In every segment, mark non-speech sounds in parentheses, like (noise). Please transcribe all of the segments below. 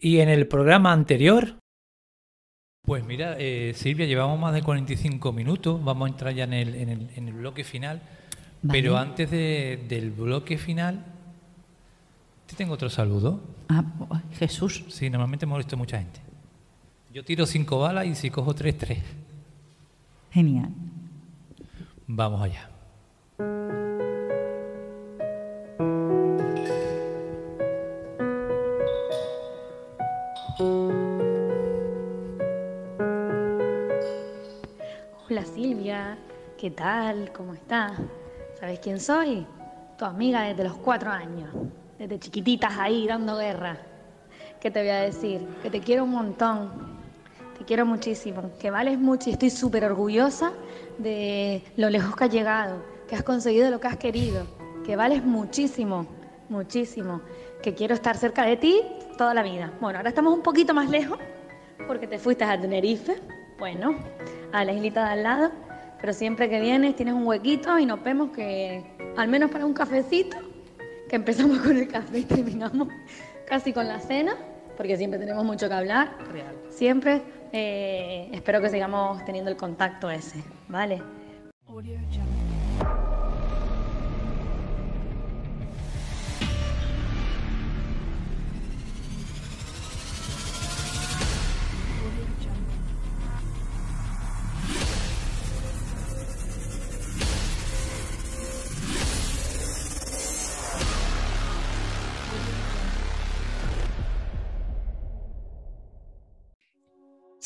Y en el programa anterior, pues mira, eh, Silvia, llevamos más de 45 minutos, vamos a entrar ya en el, en el, en el bloque final, Vale. pero antes de- del bloque final, te tengo otro saludo. Ah, oh, Jesús. Sí, normalmente molesto a mucha gente. Yo tiro cinco balas y si cojo tres, tres. Genial. Vamos allá. Hola Silvia, ¿qué tal? ¿Cómo estás? ¿Sabes quién soy? Tu amiga desde los cuatro años, desde chiquititas ahí dando guerra. ¿Qué te voy a decir? Que te quiero un montón, te quiero muchísimo, que vales mucho y estoy súper orgullosa de lo lejos que has llegado, que has conseguido lo que has querido, que vales muchísimo, muchísimo, que quiero estar cerca de ti toda la vida. Bueno, ahora estamos un poquito más lejos porque te fuiste a Tenerife, bueno, a la islita de al lado, pero siempre que vienes tienes un huequito y nos vemos que, al menos para un cafecito, que empezamos (laughs) con el café y terminamos casi con la cena, porque siempre tenemos mucho que hablar. Siempre eh, espero que sigamos teniendo el contacto ese, ¿vale?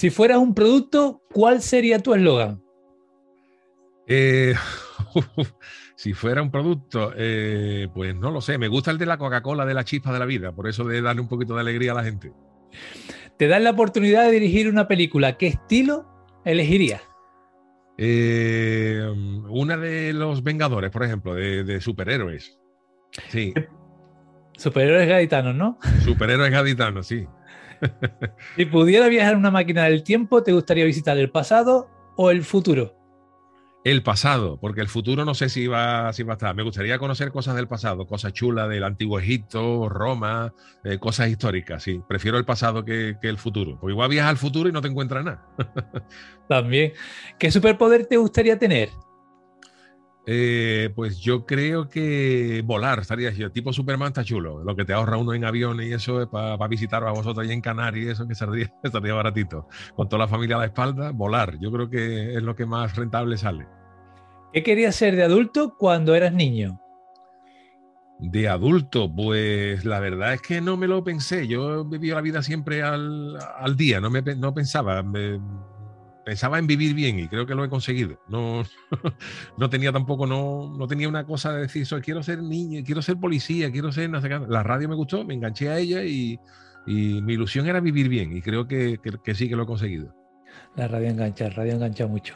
Si fueras un producto, ¿cuál sería tu eslogan? Eh, (laughs) si fuera un producto, eh, pues no lo sé. Me gusta el de la Coca-Cola de la chispa de la vida, por eso de darle un poquito de alegría a la gente. Te dan la oportunidad de dirigir una película. ¿Qué estilo elegirías? Eh, una de los Vengadores, por ejemplo, de, de superhéroes. Sí, Superhéroes gaditanos, ¿no? superhéroes gaditanos, sí. (laughs) Si pudiera viajar en una máquina del tiempo, ¿te gustaría visitar el pasado o el futuro? El pasado, porque el futuro no sé si va, si va a estar. Me gustaría conocer cosas del pasado, cosas chulas del antiguo Egipto, Roma, eh, cosas históricas, sí. Prefiero el pasado que, que el futuro. Porque igual viajas al futuro y no te encuentras nada. (laughs) También. ¿Qué superpoder te gustaría tener? Eh, pues yo creo que volar estaría yo. Tipo Superman está chulo. Lo que te ahorra uno en aviones y eso para visitaros a vosotros ahí en Canarias y eso que estaría, estaría (laughs) baratito. Con toda la familia a la espalda, volar. Yo creo que es lo que más rentable sale. ¿Qué querías ser de adulto cuando eras niño? De adulto, pues la verdad es que no me lo pensé. Yo vivía la vida siempre al, al día, no, me, no pensaba. me- pensaba en vivir bien y creo que lo he conseguido. No, (laughs) no tenía tampoco, no, no tenía una cosa de decir, soy, quiero ser niño, quiero ser policía, quiero ser... no sé qué". La radio me gustó, me enganché a ella y, y mi ilusión era vivir bien y creo que, que- que sí que lo he conseguido. La radio engancha, la radio engancha mucho.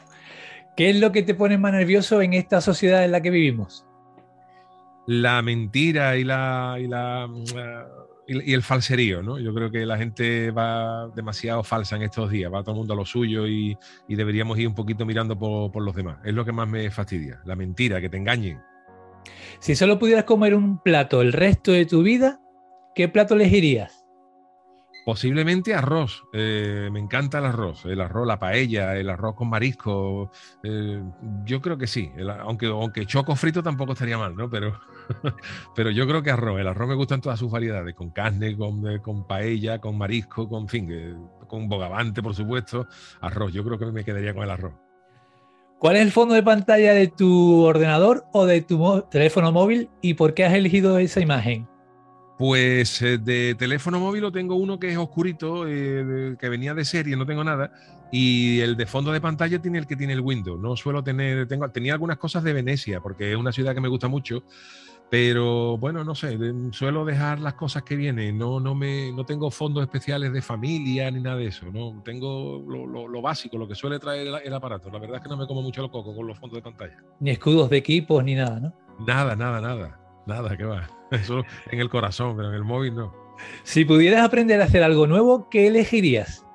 ¿Qué es lo que te pone más nervioso en esta sociedad en la que vivimos? la mentira y la, y la y, el falserío, ¿no? Yo creo que la gente va demasiado falsa en estos días, va todo el mundo a lo suyo y, y deberíamos ir un poquito mirando por, por los demás. Es lo que más me fastidia, la mentira, que te engañen. Si solo pudieras comer un plato el resto de tu vida, ¿qué plato elegirías? Posiblemente arroz. eh, me encanta el arroz. El arroz, la paella, el arroz con marisco. eh, yo creo que sí. Aunque, aunque choco frito tampoco estaría mal, ¿no? Pero, (laughs) pero yo creo que arroz. El arroz me gusta en todas sus variedades. Con carne, con, eh, con paella, con marisco, con fin, con bogavante, por supuesto. Arroz. Yo creo que me quedaría con el arroz. ¿Cuál es el fondo de pantalla de tu ordenador o de tu teléfono móvil y por qué has elegido esa imagen? Pues eh, de teléfono móvil lo tengo uno que es oscurito, eh, que venía de serie, no tengo nada. Y el de fondo de pantalla tiene el que tiene el Windows. No suelo tener, tengo, tenía algunas cosas de Venecia, porque es una ciudad que me gusta mucho. Pero bueno, no sé, suelo dejar las cosas que vienen. No, no, me, no tengo fondos especiales de familia ni nada de eso. No tengo lo, lo- lo básico, lo que suele traer el, el aparato. La verdad es que no me como mucho el coco con los fondos de pantalla. Ni escudos de equipos ni nada, ¿no? Nada, nada, nada. Nada, que va. (laughs) Eso en el corazón, pero en el móvil no. Si pudieras aprender a hacer algo nuevo, ¿qué elegirías?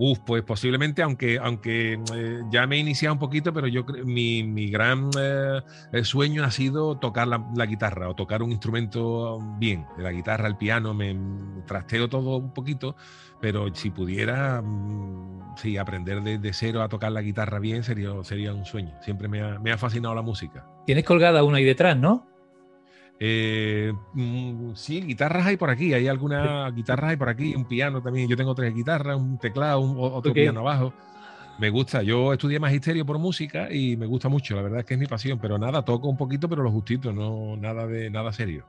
Uf, pues posiblemente, aunque, aunque eh, ya me he iniciado un poquito, pero yo mi, mi gran eh, sueño ha sido tocar la, la, guitarra o tocar un instrumento bien. La guitarra, el piano, me, trasteo todo un poquito, pero si pudiera, mm, sí, aprender de, de, cero a tocar la guitarra bien sería, sería un sueño. Siempre me ha, me ha fascinado la música. Tienes colgada una ahí detrás, ¿no? Eh, mm, sí, guitarras hay por aquí, hay algunas guitarras hay por aquí, un piano también. Yo tengo tres guitarras, un teclado, un, otro okay. piano abajo. Me gusta, yo estudié magisterio por música y me gusta mucho, la verdad es que es mi pasión, pero nada, toco un poquito, pero lo justito, no nada de nada serio.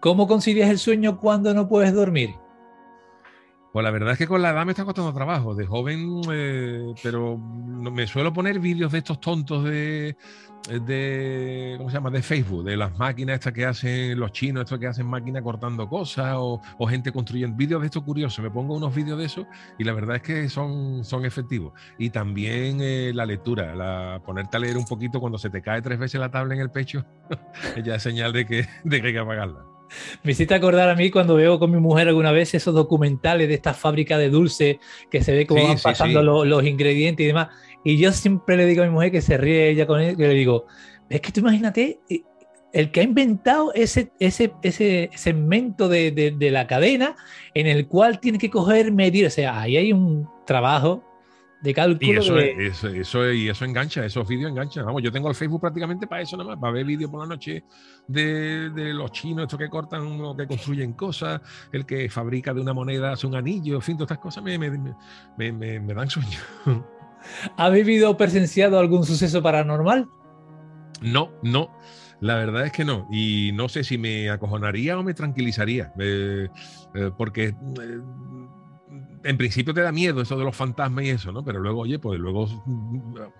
¿Cómo concilias el sueño cuando no puedes dormir? Pues la verdad es que con la edad me está costando trabajo. De joven, eh, pero me suelo poner vídeos de estos tontos de, de, ¿cómo se llama? De Facebook, de las máquinas estas que hacen los chinos, estos que hacen máquinas cortando cosas o, o gente construyendo vídeos de esto curioso. Me pongo unos vídeos de eso y la verdad es que son, son efectivos. Y también eh, la lectura, la, ponerte a leer un poquito cuando se te cae tres veces la tabla en el pecho, (laughs) ya es señal de que, de que hay que apagarla. Me hiciste acordar a mí cuando veo con mi mujer alguna vez esos documentales de esta fábrica de dulce que se ve cómo sí, van pasando sí, sí. Los, los, ingredientes y demás. Y yo siempre le digo a mi mujer que se ríe ella con él, que le digo, es que tú imagínate eh, el que ha inventado ese, ese, ese segmento de, de, de la cadena en el cual tiene que coger, medir, o sea, ahí hay un trabajo de cálculo. Y eso, de... eso, eso, y eso engancha, esos vídeos enganchan. Vamos, yo tengo el Facebook prácticamente para eso nada más, para ver vídeos por la noche de, de, los chinos, estos que cortan o que construyen cosas, el que fabrica de una moneda hace un anillo, en fin, todas estas cosas me, me, me, me, me dan sueño. (laughs) ¿Ha vivido o presenciado algún suceso paranormal? No, no. La verdad es que no. Y no sé si me acojonaría o me tranquilizaría. Eh, eh, porque eh, en principio te da miedo eso de los fantasmas y eso, ¿no? Pero luego, oye, pues luego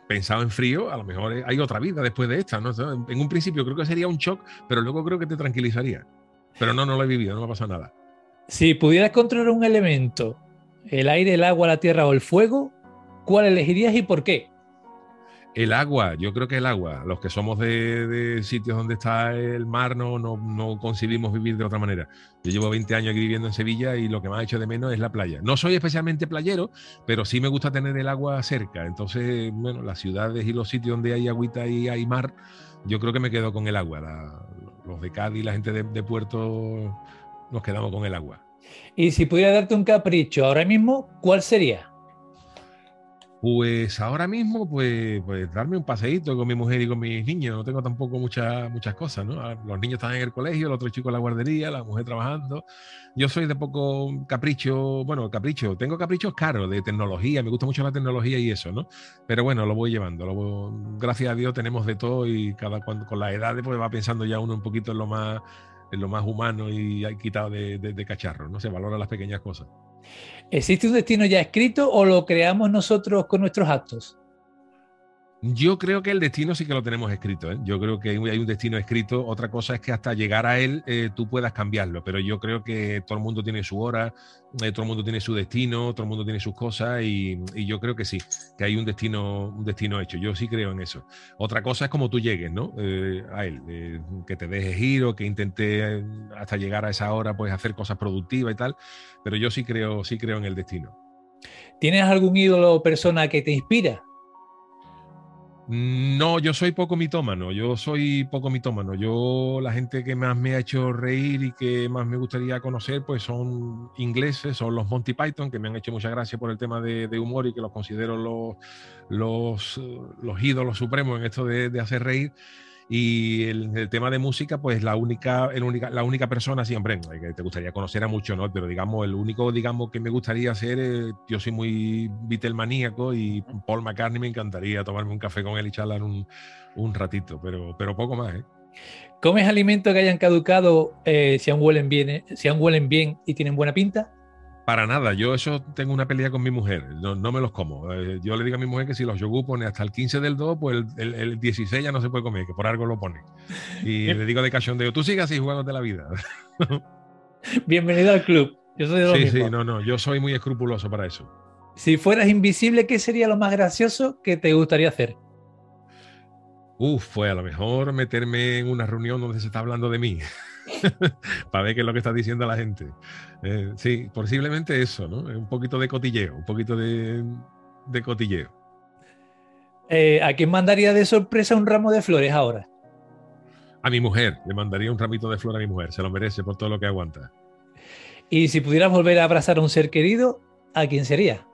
pensado en frío, a lo mejor hay otra vida después de esta, ¿no? En un principio creo que sería un shock, pero luego creo que te tranquilizaría. Pero no, no lo he vivido, no me ha pasado nada. Si pudieras controlar un elemento, el aire, el agua, la tierra o el fuego, ¿cuál elegirías y por qué? El agua, yo creo que el agua. Los que somos de, de sitios donde está el mar no, no, no, concibimos vivir de otra manera. Yo llevo 20 años aquí viviendo en Sevilla y lo que más hecho de menos es la playa. No soy especialmente playero, pero sí me gusta tener el agua cerca. Entonces, bueno, las ciudades y los sitios donde hay agüita y hay mar, yo creo que me quedo con el agua. La, los de Cádiz, la gente de, de Puerto, nos quedamos con el agua. Y si pudiera darte un capricho ahora mismo, ¿cuál sería? Pues ahora mismo, pues, pues darme un paseíto con mi mujer y con mis niños. No tengo tampoco muchas muchas cosas, ¿no? Ah, los niños están en el colegio, el otro chico en la guardería, la mujer trabajando. Yo soy de poco capricho, bueno, capricho. Tengo caprichos caros de tecnología, me gusta mucho la tecnología y eso, ¿no? Pero bueno, lo voy llevando. Gracias a Dios tenemos de todo y cada cuando con la edad pues va pensando ya uno un poquito en lo más en lo más humano y quitado de, de, cacharro, ¿no? Se valoran las pequeñas cosas. ¿Existe un destino ya escrito o lo creamos nosotros con nuestros actos? Yo creo que el destino sí que lo tenemos escrito. ¿eh? Yo creo que hay un destino escrito. Otra cosa es que hasta llegar a él eh, tú puedas cambiarlo. Pero yo creo que todo el mundo tiene su hora, eh, todo el mundo tiene su destino, todo el mundo tiene sus cosas y, y, yo creo que sí, que hay un destino, un destino hecho. Yo sí creo en eso. Otra cosa es como tú llegues, ¿no? Eh, a él, eh, que te dejes ir o que intente hasta llegar a esa hora, pues hacer cosas productivas y tal. Pero yo sí creo, sí creo en el destino. ¿Tienes algún ídolo o persona que te inspira? No, yo soy poco mitómano, yo soy poco mitómano. Yo, la gente que más me ha hecho reír y que más me gustaría conocer, pues son ingleses, son los Monty Python, que me han hecho mucha gracia por el tema de, humor y que los considero los, los, los ídolos supremos en esto de hacer reír. Y el, el, tema de música, pues la única, el única, la única persona siempre, que te gustaría conocer a mucho, ¿no? Pero digamos, el único, digamos, que me gustaría ser, eh, yo soy muy Beatle-maníaco y Paul McCartney me encantaría tomarme un café con él y charlar un, un ratito, pero, pero poco más, ¿eh? ¿Comes alimentos que hayan caducado eh, si, aún huelen bien, eh, si aún huelen bien y tienen buena pinta? Para nada, yo eso tengo una pelea con mi mujer, no, no me los como. Eh, yo le digo a mi mujer que si los yogur pone hasta el 15 del 2, pues el, el, el, 16 ya no se puede comer, que por algo lo pone. (laughs) Y le digo de cachondeo, tú sigas así jugándote la vida. (laughs) Bienvenido al club. Yo soy de lo sí, mismo. sí, no, no, yo soy muy escrupuloso para eso. Si fueras invisible, ¿qué sería lo más gracioso que te gustaría hacer? Uf, pues a lo mejor meterme en una reunión donde se está hablando de mí. (laughs) (laughs) para ver qué es lo que está diciendo la gente. Eh, sí, posiblemente eso, ¿no? Un poquito de cotilleo, un poquito de, cotilleo. Eh, ¿A quién mandaría de sorpresa un ramo de flores ahora? A mi mujer, le mandaría un ramito de flores a mi mujer, se lo merece por todo lo que aguanta. Y si pudieras volver a abrazar a un ser querido, ¿a quién sería?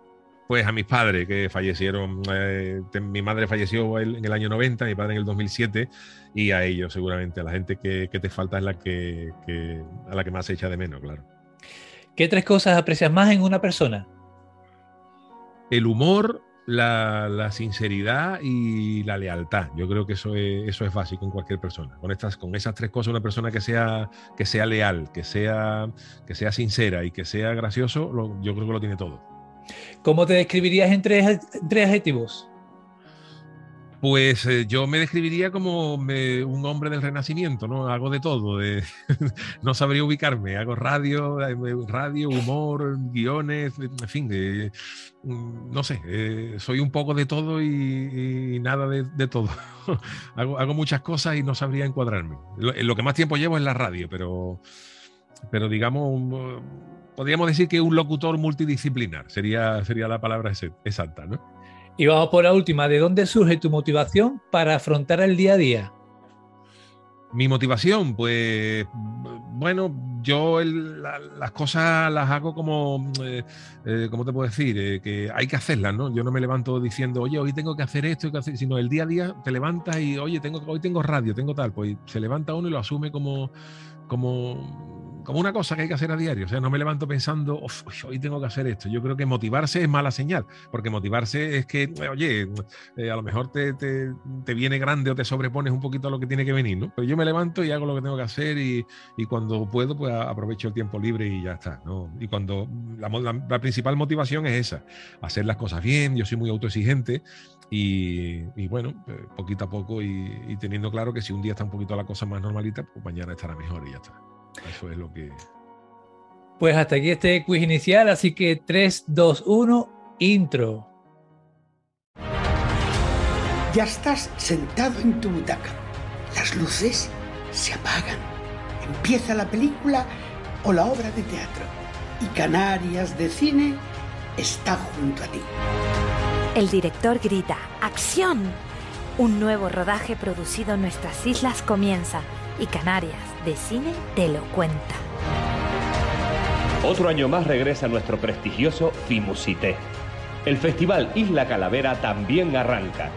Pues a mis padres que fallecieron. Eh, mi madre falleció en el año 90, mi padre en el 2007, y a ellos seguramente, a la gente que, te falta es la que, a la que más se echa de menos, claro. ¿Qué tres cosas aprecias más en una persona? El humor, la, sinceridad y la lealtad. Yo creo que eso es, eso es básico en cualquier persona. Con, estas, con esas tres cosas, una persona que sea, que sea leal, que sea, que sea sincera y que sea gracioso, yo creo que lo tiene todo. ¿Cómo te describirías en tres, adjetivos? Pues eh, yo me describiría como un hombre del renacimiento, ¿no? Hago de todo, (laughs) no sabría ubicarme, hago radio, eh, radio, humor, guiones, en fin, mm, no sé, eh, soy un poco de todo y, nada de, todo. (laughs) hago, muchas cosas y no sabría encuadrarme. Lo, que más tiempo llevo es la radio, pero, pero digamos podríamos decir que un locutor multidisciplinar sería, sería la palabra exacta, ¿no? Y vamos por la última, ¿de dónde surge tu motivación para afrontar el día a día? Mi motivación, pues bueno, yo las cosas las hago como, eh, eh, ¿cómo te puedo decir? Eh, que hay que hacerlas, ¿no? Yo no me levanto diciendo, oye, hoy tengo que hacer esto, que hacer, sino el día a día te levantas y, oye, tengo, hoy tengo radio, tengo tal, pues se levanta uno y lo asume como, como como una cosa que hay que hacer a diario. O sea, no me levanto pensando, hoy tengo que hacer esto. Yo creo que motivarse es mala señal, porque motivarse es que, oye, eh, a lo mejor te, viene grande o te sobrepones un poquito a lo que tiene que venir, ¿no? Pero yo me levanto y hago lo que tengo que hacer y, cuando puedo, pues aprovecho el tiempo libre y ya está, ¿no? Y cuando la, principal motivación es esa, hacer las cosas bien, yo soy muy autoexigente y, bueno, pues, poquito a poco y, y teniendo claro que si un día está un poquito la cosa más normalita, pues mañana estará mejor y ya está. Eso es lo que. Pues hasta aquí este quiz inicial, así que 3, 2, 1, intro. Ya estás sentado en tu butaca. Las luces se apagan. Empieza la película o la obra de teatro. Y Canarias de Cine está junto a ti. El director grita, ¡Acción! Un nuevo rodaje producido en nuestras islas comienza y Canarias de Cine te lo cuenta. Otro año más regresa nuestro prestigioso Fimusité. El festival Isla Calavera también arranca.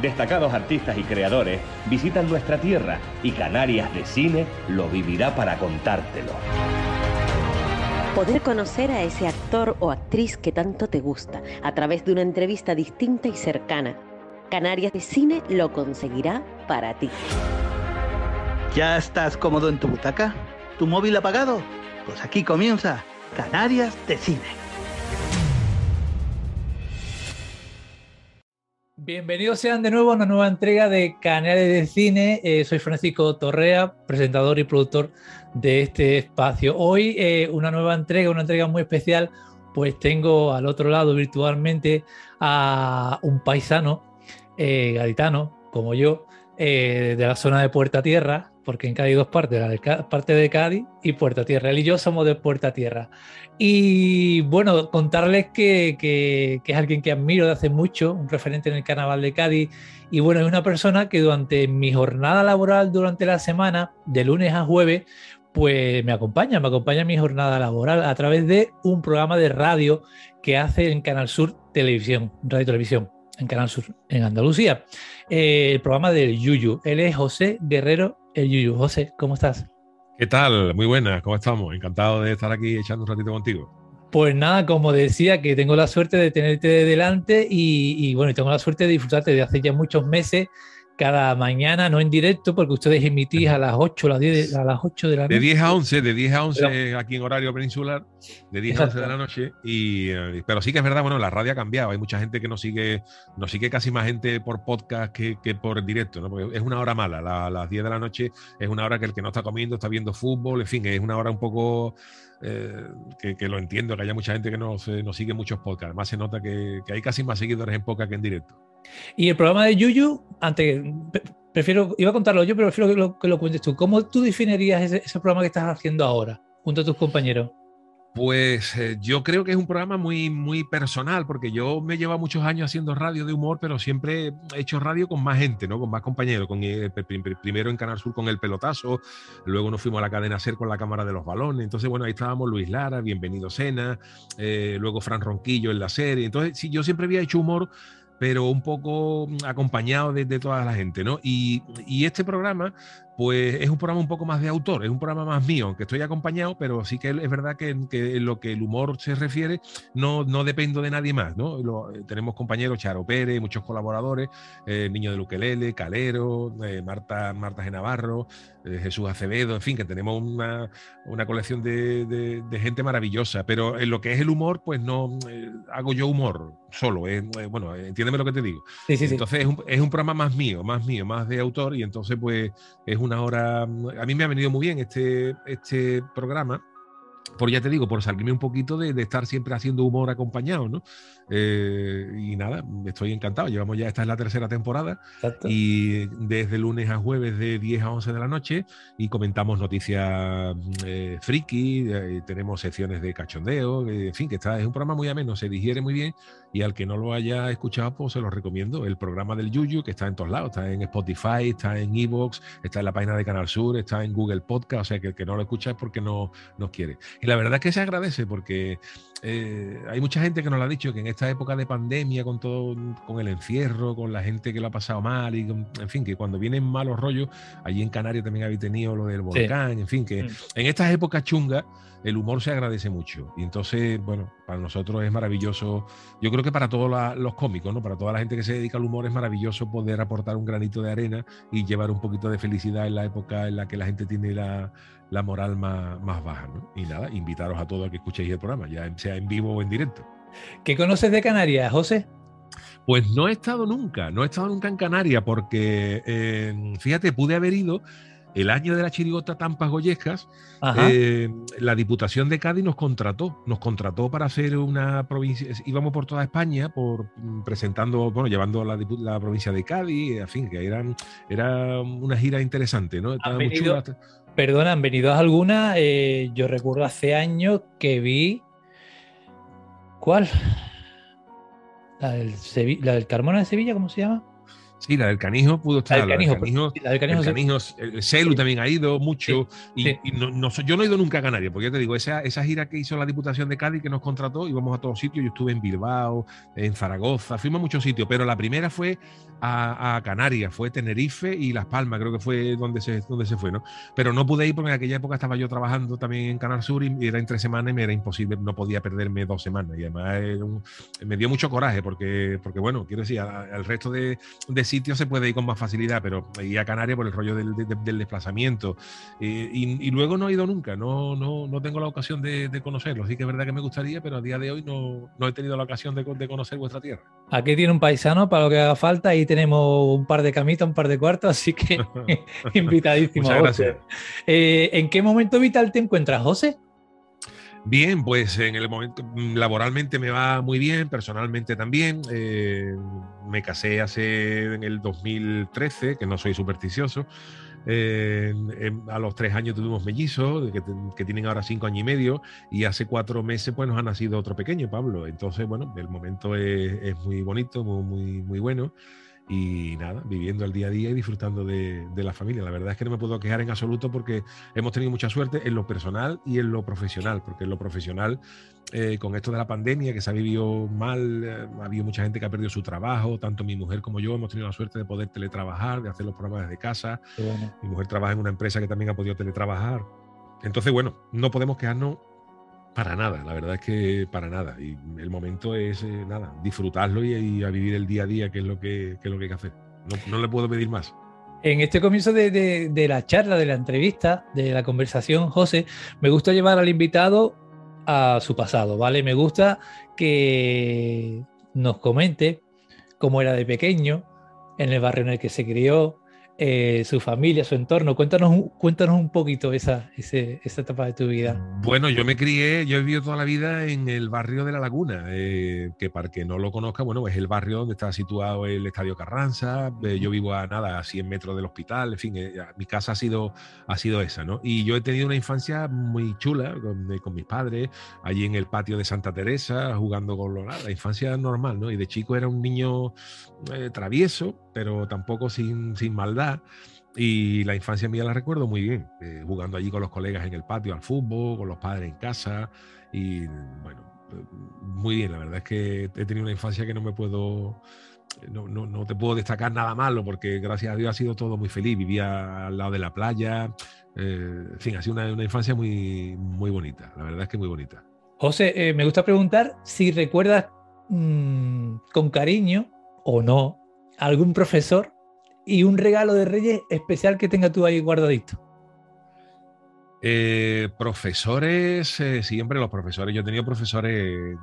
Destacados artistas y creadores visitan nuestra tierra y Canarias de Cine lo vivirá para contártelo. Poder conocer a ese actor o actriz que tanto te gusta a través de una entrevista distinta y cercana. Canarias de Cine lo conseguirá para ti. ¿Ya estás cómodo en tu butaca? ¿Tu móvil apagado? Pues aquí comienza Canarias de Cine. Bienvenidos sean de nuevo a una nueva entrega de Canarias de Cine. Eh, soy Francisco Torrea, presentador y productor de este espacio. Hoy eh, una nueva entrega, una entrega muy especial, pues tengo al otro lado virtualmente a un paisano eh, gaditano como yo, de la zona de Puerta Tierra, porque en Cádiz hay dos partes, la parte de Cádiz y Puerta Tierra. Él y yo somos de Puerta Tierra. Y bueno, contarles que, es alguien que admiro de hace mucho, un referente en el carnaval de Cádiz. Y bueno, es una persona que durante mi jornada laboral, durante la semana, de lunes a jueves, pues me acompaña, me acompaña en mi jornada laboral a través de un programa de radio que hace en Canal Sur Televisión, Radio Televisión, en Canal Sur, en Andalucía. Eh, el programa del Yuyu. Él es José Guerrero el Yuyu. José, ¿cómo estás? ¿Qué tal? Muy buena, ¿cómo estamos? Encantado de estar aquí echando un ratito contigo. Pues nada, como decía, que tengo la suerte de tenerte delante y, y bueno, tengo la suerte de disfrutarte de hace ya muchos meses cada mañana, no en directo, porque ustedes emitís a las 8, a las 10, a las 8 de la noche. De 10 a 11, de 10 a 11 aquí en horario peninsular, de 10 a 11 de la noche. Y, eh, pero sí que es verdad, bueno, la radio ha cambiado. Hay mucha gente que nos sigue, nos sigue casi más gente por podcast que, que por directo, ¿no? Porque es una hora mala. La, las 10 de la noche es una hora que el que no está comiendo está viendo fútbol, en fin, es una hora un poco eh, que, lo entiendo, que haya mucha gente que nos, nos sigue muchos podcasts. Además, se nota que, que hay casi más seguidores en podcast que en directo. Y el programa de Yuyu, antes, prefiero, iba a contarlo yo, pero prefiero que lo, cuentes tú. ¿Cómo tú definirías ese programa que estás haciendo ahora, junto a tus compañeros? Pues eh, yo creo que es un programa muy, muy personal, porque yo me llevo muchos años haciendo radio de humor, pero siempre he hecho radio con más gente, ¿no? Con más compañeros. Con, eh, primero en Canal Sur con el pelotazo, luego nos fuimos a la cadena SER con la cámara de los balones. Entonces, bueno, ahí estábamos Luis Lara, Bienvenido Cena, eh, luego Fran Ronquillo en la serie. Entonces, sí, yo siempre había hecho humor pero un poco acompañado de, de, toda la gente, ¿no? Y, y, este programa, pues es un programa un poco más de autor, es un programa más mío, aunque estoy acompañado, pero sí que es verdad que, que en lo que el humor se refiere, no, no dependo de nadie más, ¿no? Lo, eh, tenemos compañeros, Charo Pérez, muchos colaboradores, eh, Niño de Luquelele, Calero, eh, Marta, Marta Genavarro, eh, Jesús Acevedo, en fin, que tenemos una, una colección de, de, de, gente maravillosa, pero en lo que es el humor, pues no hago yo humor solo, bueno, entiéndeme lo que te digo. Sí, sí, entonces sí. Es, un, es un programa más mío, más mío, más de autor, y entonces pues es una hora, a mí me ha venido muy bien este, este programa, por ya te digo, por salirme un poquito de, de estar siempre haciendo humor acompañado, ¿no? Eh, y nada, estoy encantado. Llevamos ya, esta es la tercera temporada Exacto. y desde lunes a jueves de 10 a 11 de la noche y comentamos noticias eh, friki, eh, tenemos secciones de cachondeo, eh, en fin, que está, es un programa muy ameno, se digiere muy bien y al que no lo haya escuchado, pues se lo recomiendo. El programa del Yuyu, que está en todos lados, está en Spotify, está en Evox, está en la página de Canal Sur, está en Google Podcast, o sea que el que no lo escucha es porque no nos quiere. Y la verdad es que se agradece porque eh, hay mucha gente que nos lo ha dicho que en esta época de pandemia, con todo, con el encierro, con la gente que lo ha pasado mal, y con, en fin, que cuando vienen malos rollos, allí en Canarias también habéis tenido lo del volcán, sí. en fin, que mm. en estas épocas chungas el humor se agradece mucho. Y entonces, bueno, para nosotros es maravilloso, yo creo que para todos la, los cómicos, ¿no? Para toda la gente que se dedica al humor es maravilloso poder aportar un granito de arena y llevar un poquito de felicidad en la época en la que la gente tiene la, la moral más, más baja, ¿no? Y nada, invitaros a todos a que escuchéis el programa, ya sea en vivo o en directo. ¿Qué conoces de Canarias, José? Pues no he estado nunca, no he estado nunca en Canarias porque, eh, fíjate, pude haber ido el año de la chirigota Tampas Goyescas, eh, la Diputación de Cádiz nos contrató, nos contrató para hacer una provincia, íbamos por toda España, por mm, presentando, bueno, llevando la, la provincia de Cádiz, en fin, que eran, era una gira interesante, ¿no? Estaba muy chula. Perdona, han venido algunas, eh, yo recuerdo hace años que vi, ¿cuál? La del, Sevi la del Carmona de Sevilla, ¿cómo se llama? Sí, la del Canijo pudo estar. La del Canijo, la del Canijo, la del Canijo, el, Canijo el Celu sí. también ha ido mucho. Sí, y, sí. y no, no, yo no he ido nunca a Canarias, porque ya te digo, esa, esa gira que hizo la Diputación de Cádiz que nos contrató, íbamos a todos sitios. Yo estuve en Bilbao, en Zaragoza, fuimos a muchos sitios, pero la primera fue a, a, Canarias, fue Tenerife y Las Palmas, creo que fue donde se, donde se fue, ¿no? Pero no pude ir porque en aquella época estaba yo trabajando también en Canal Sur y era entre semanas y me era imposible, no podía perderme dos semanas. Y además un, me dio mucho coraje porque, porque bueno, quiero decir, al resto de, de sitios se puede ir con más facilidad, pero ir a Canarias por el rollo del, desplazamiento. Eh, y, y, luego no he ido nunca, no, no, no tengo la ocasión de, de, conocerlo. Sí que es verdad que me gustaría, pero a día de hoy no, no he tenido la ocasión de, de, conocer vuestra tierra. Aquí tiene un paisano para lo que haga falta y tenemos un par de camitas, un par de cuartos, así que (laughs) (laughs) invitadísimo. Muchas gracias. Eh, ¿En qué momento vital te encuentras, José? Bien, pues en el momento laboralmente me va muy bien, personalmente también. Eh, me casé hace en el 2013, que no soy supersticioso. A los tres años tuvimos mellizos, que, que, tienen ahora cinco años y medio, y hace cuatro meses pues nos ha nacido otro pequeño, Pablo. Entonces, bueno, el momento es, es muy bonito, muy, muy, muy bueno y nada, viviendo el día a día y disfrutando de, de, la familia. La verdad es que no me puedo quejar en absoluto porque hemos tenido mucha suerte en lo personal y en lo profesional, porque en lo profesional, eh, con esto de la pandemia que se ha vivido mal, eh, ha habido mucha gente que ha perdido su trabajo, tanto mi mujer como yo hemos tenido la suerte de poder teletrabajar, de hacer los programas desde casa. Bueno. Mi mujer trabaja en una empresa que también ha podido teletrabajar. Entonces, bueno, no podemos quedarnos para nada, la verdad es que para nada. Y el momento es eh, nada, disfrutarlo y, a vivir el día a día, que es lo que, que es lo que hay que hacer. No, no, le puedo pedir más. En este comienzo de, de, de, la charla, de la entrevista, de la conversación, José, me gusta llevar al invitado a su pasado, ¿vale? Me gusta que nos comente cómo era de pequeño, en el barrio en el que se crió, eh, su familia, su entorno. Cuéntanos, un- cuéntanos un poquito esa, ese- esa etapa de tu vida. Bueno, yo me crié, yo he vivido toda la vida en el barrio de La Laguna, eh, que para que no lo conozca, bueno, es el barrio donde está situado el Estadio Carranza. eh, yo vivo a nada, a 100 metros del hospital, en fin, mi casa ha sido, ha sido esa, ¿no? Y yo he tenido una infancia muy chula con, con mis padres, allí en el patio de Santa Teresa, jugando con los, la infancia normal, ¿no? Y de chico era un niño travieso, pero tampoco sin, sin maldad. Y la infancia mía la recuerdo muy bien, eh, jugando allí con los colegas en el patio al fútbol, con los padres en casa. Y bueno, muy bien, la verdad es que he tenido una infancia que no me puedo, no, no, no te puedo destacar nada malo, porque gracias a Dios ha sido todo muy feliz. Vivía al lado de la playa, eh, en fin, ha sido una, una infancia muy, muy bonita, la verdad es que muy bonita. José, eh, me gusta preguntar si recuerdas mm, con cariño o no algún profesor y un regalo de Reyes especial que tenga tú ahí guardadito. Eh, profesores, eh, siempre los profesores. Yo he tenido profesores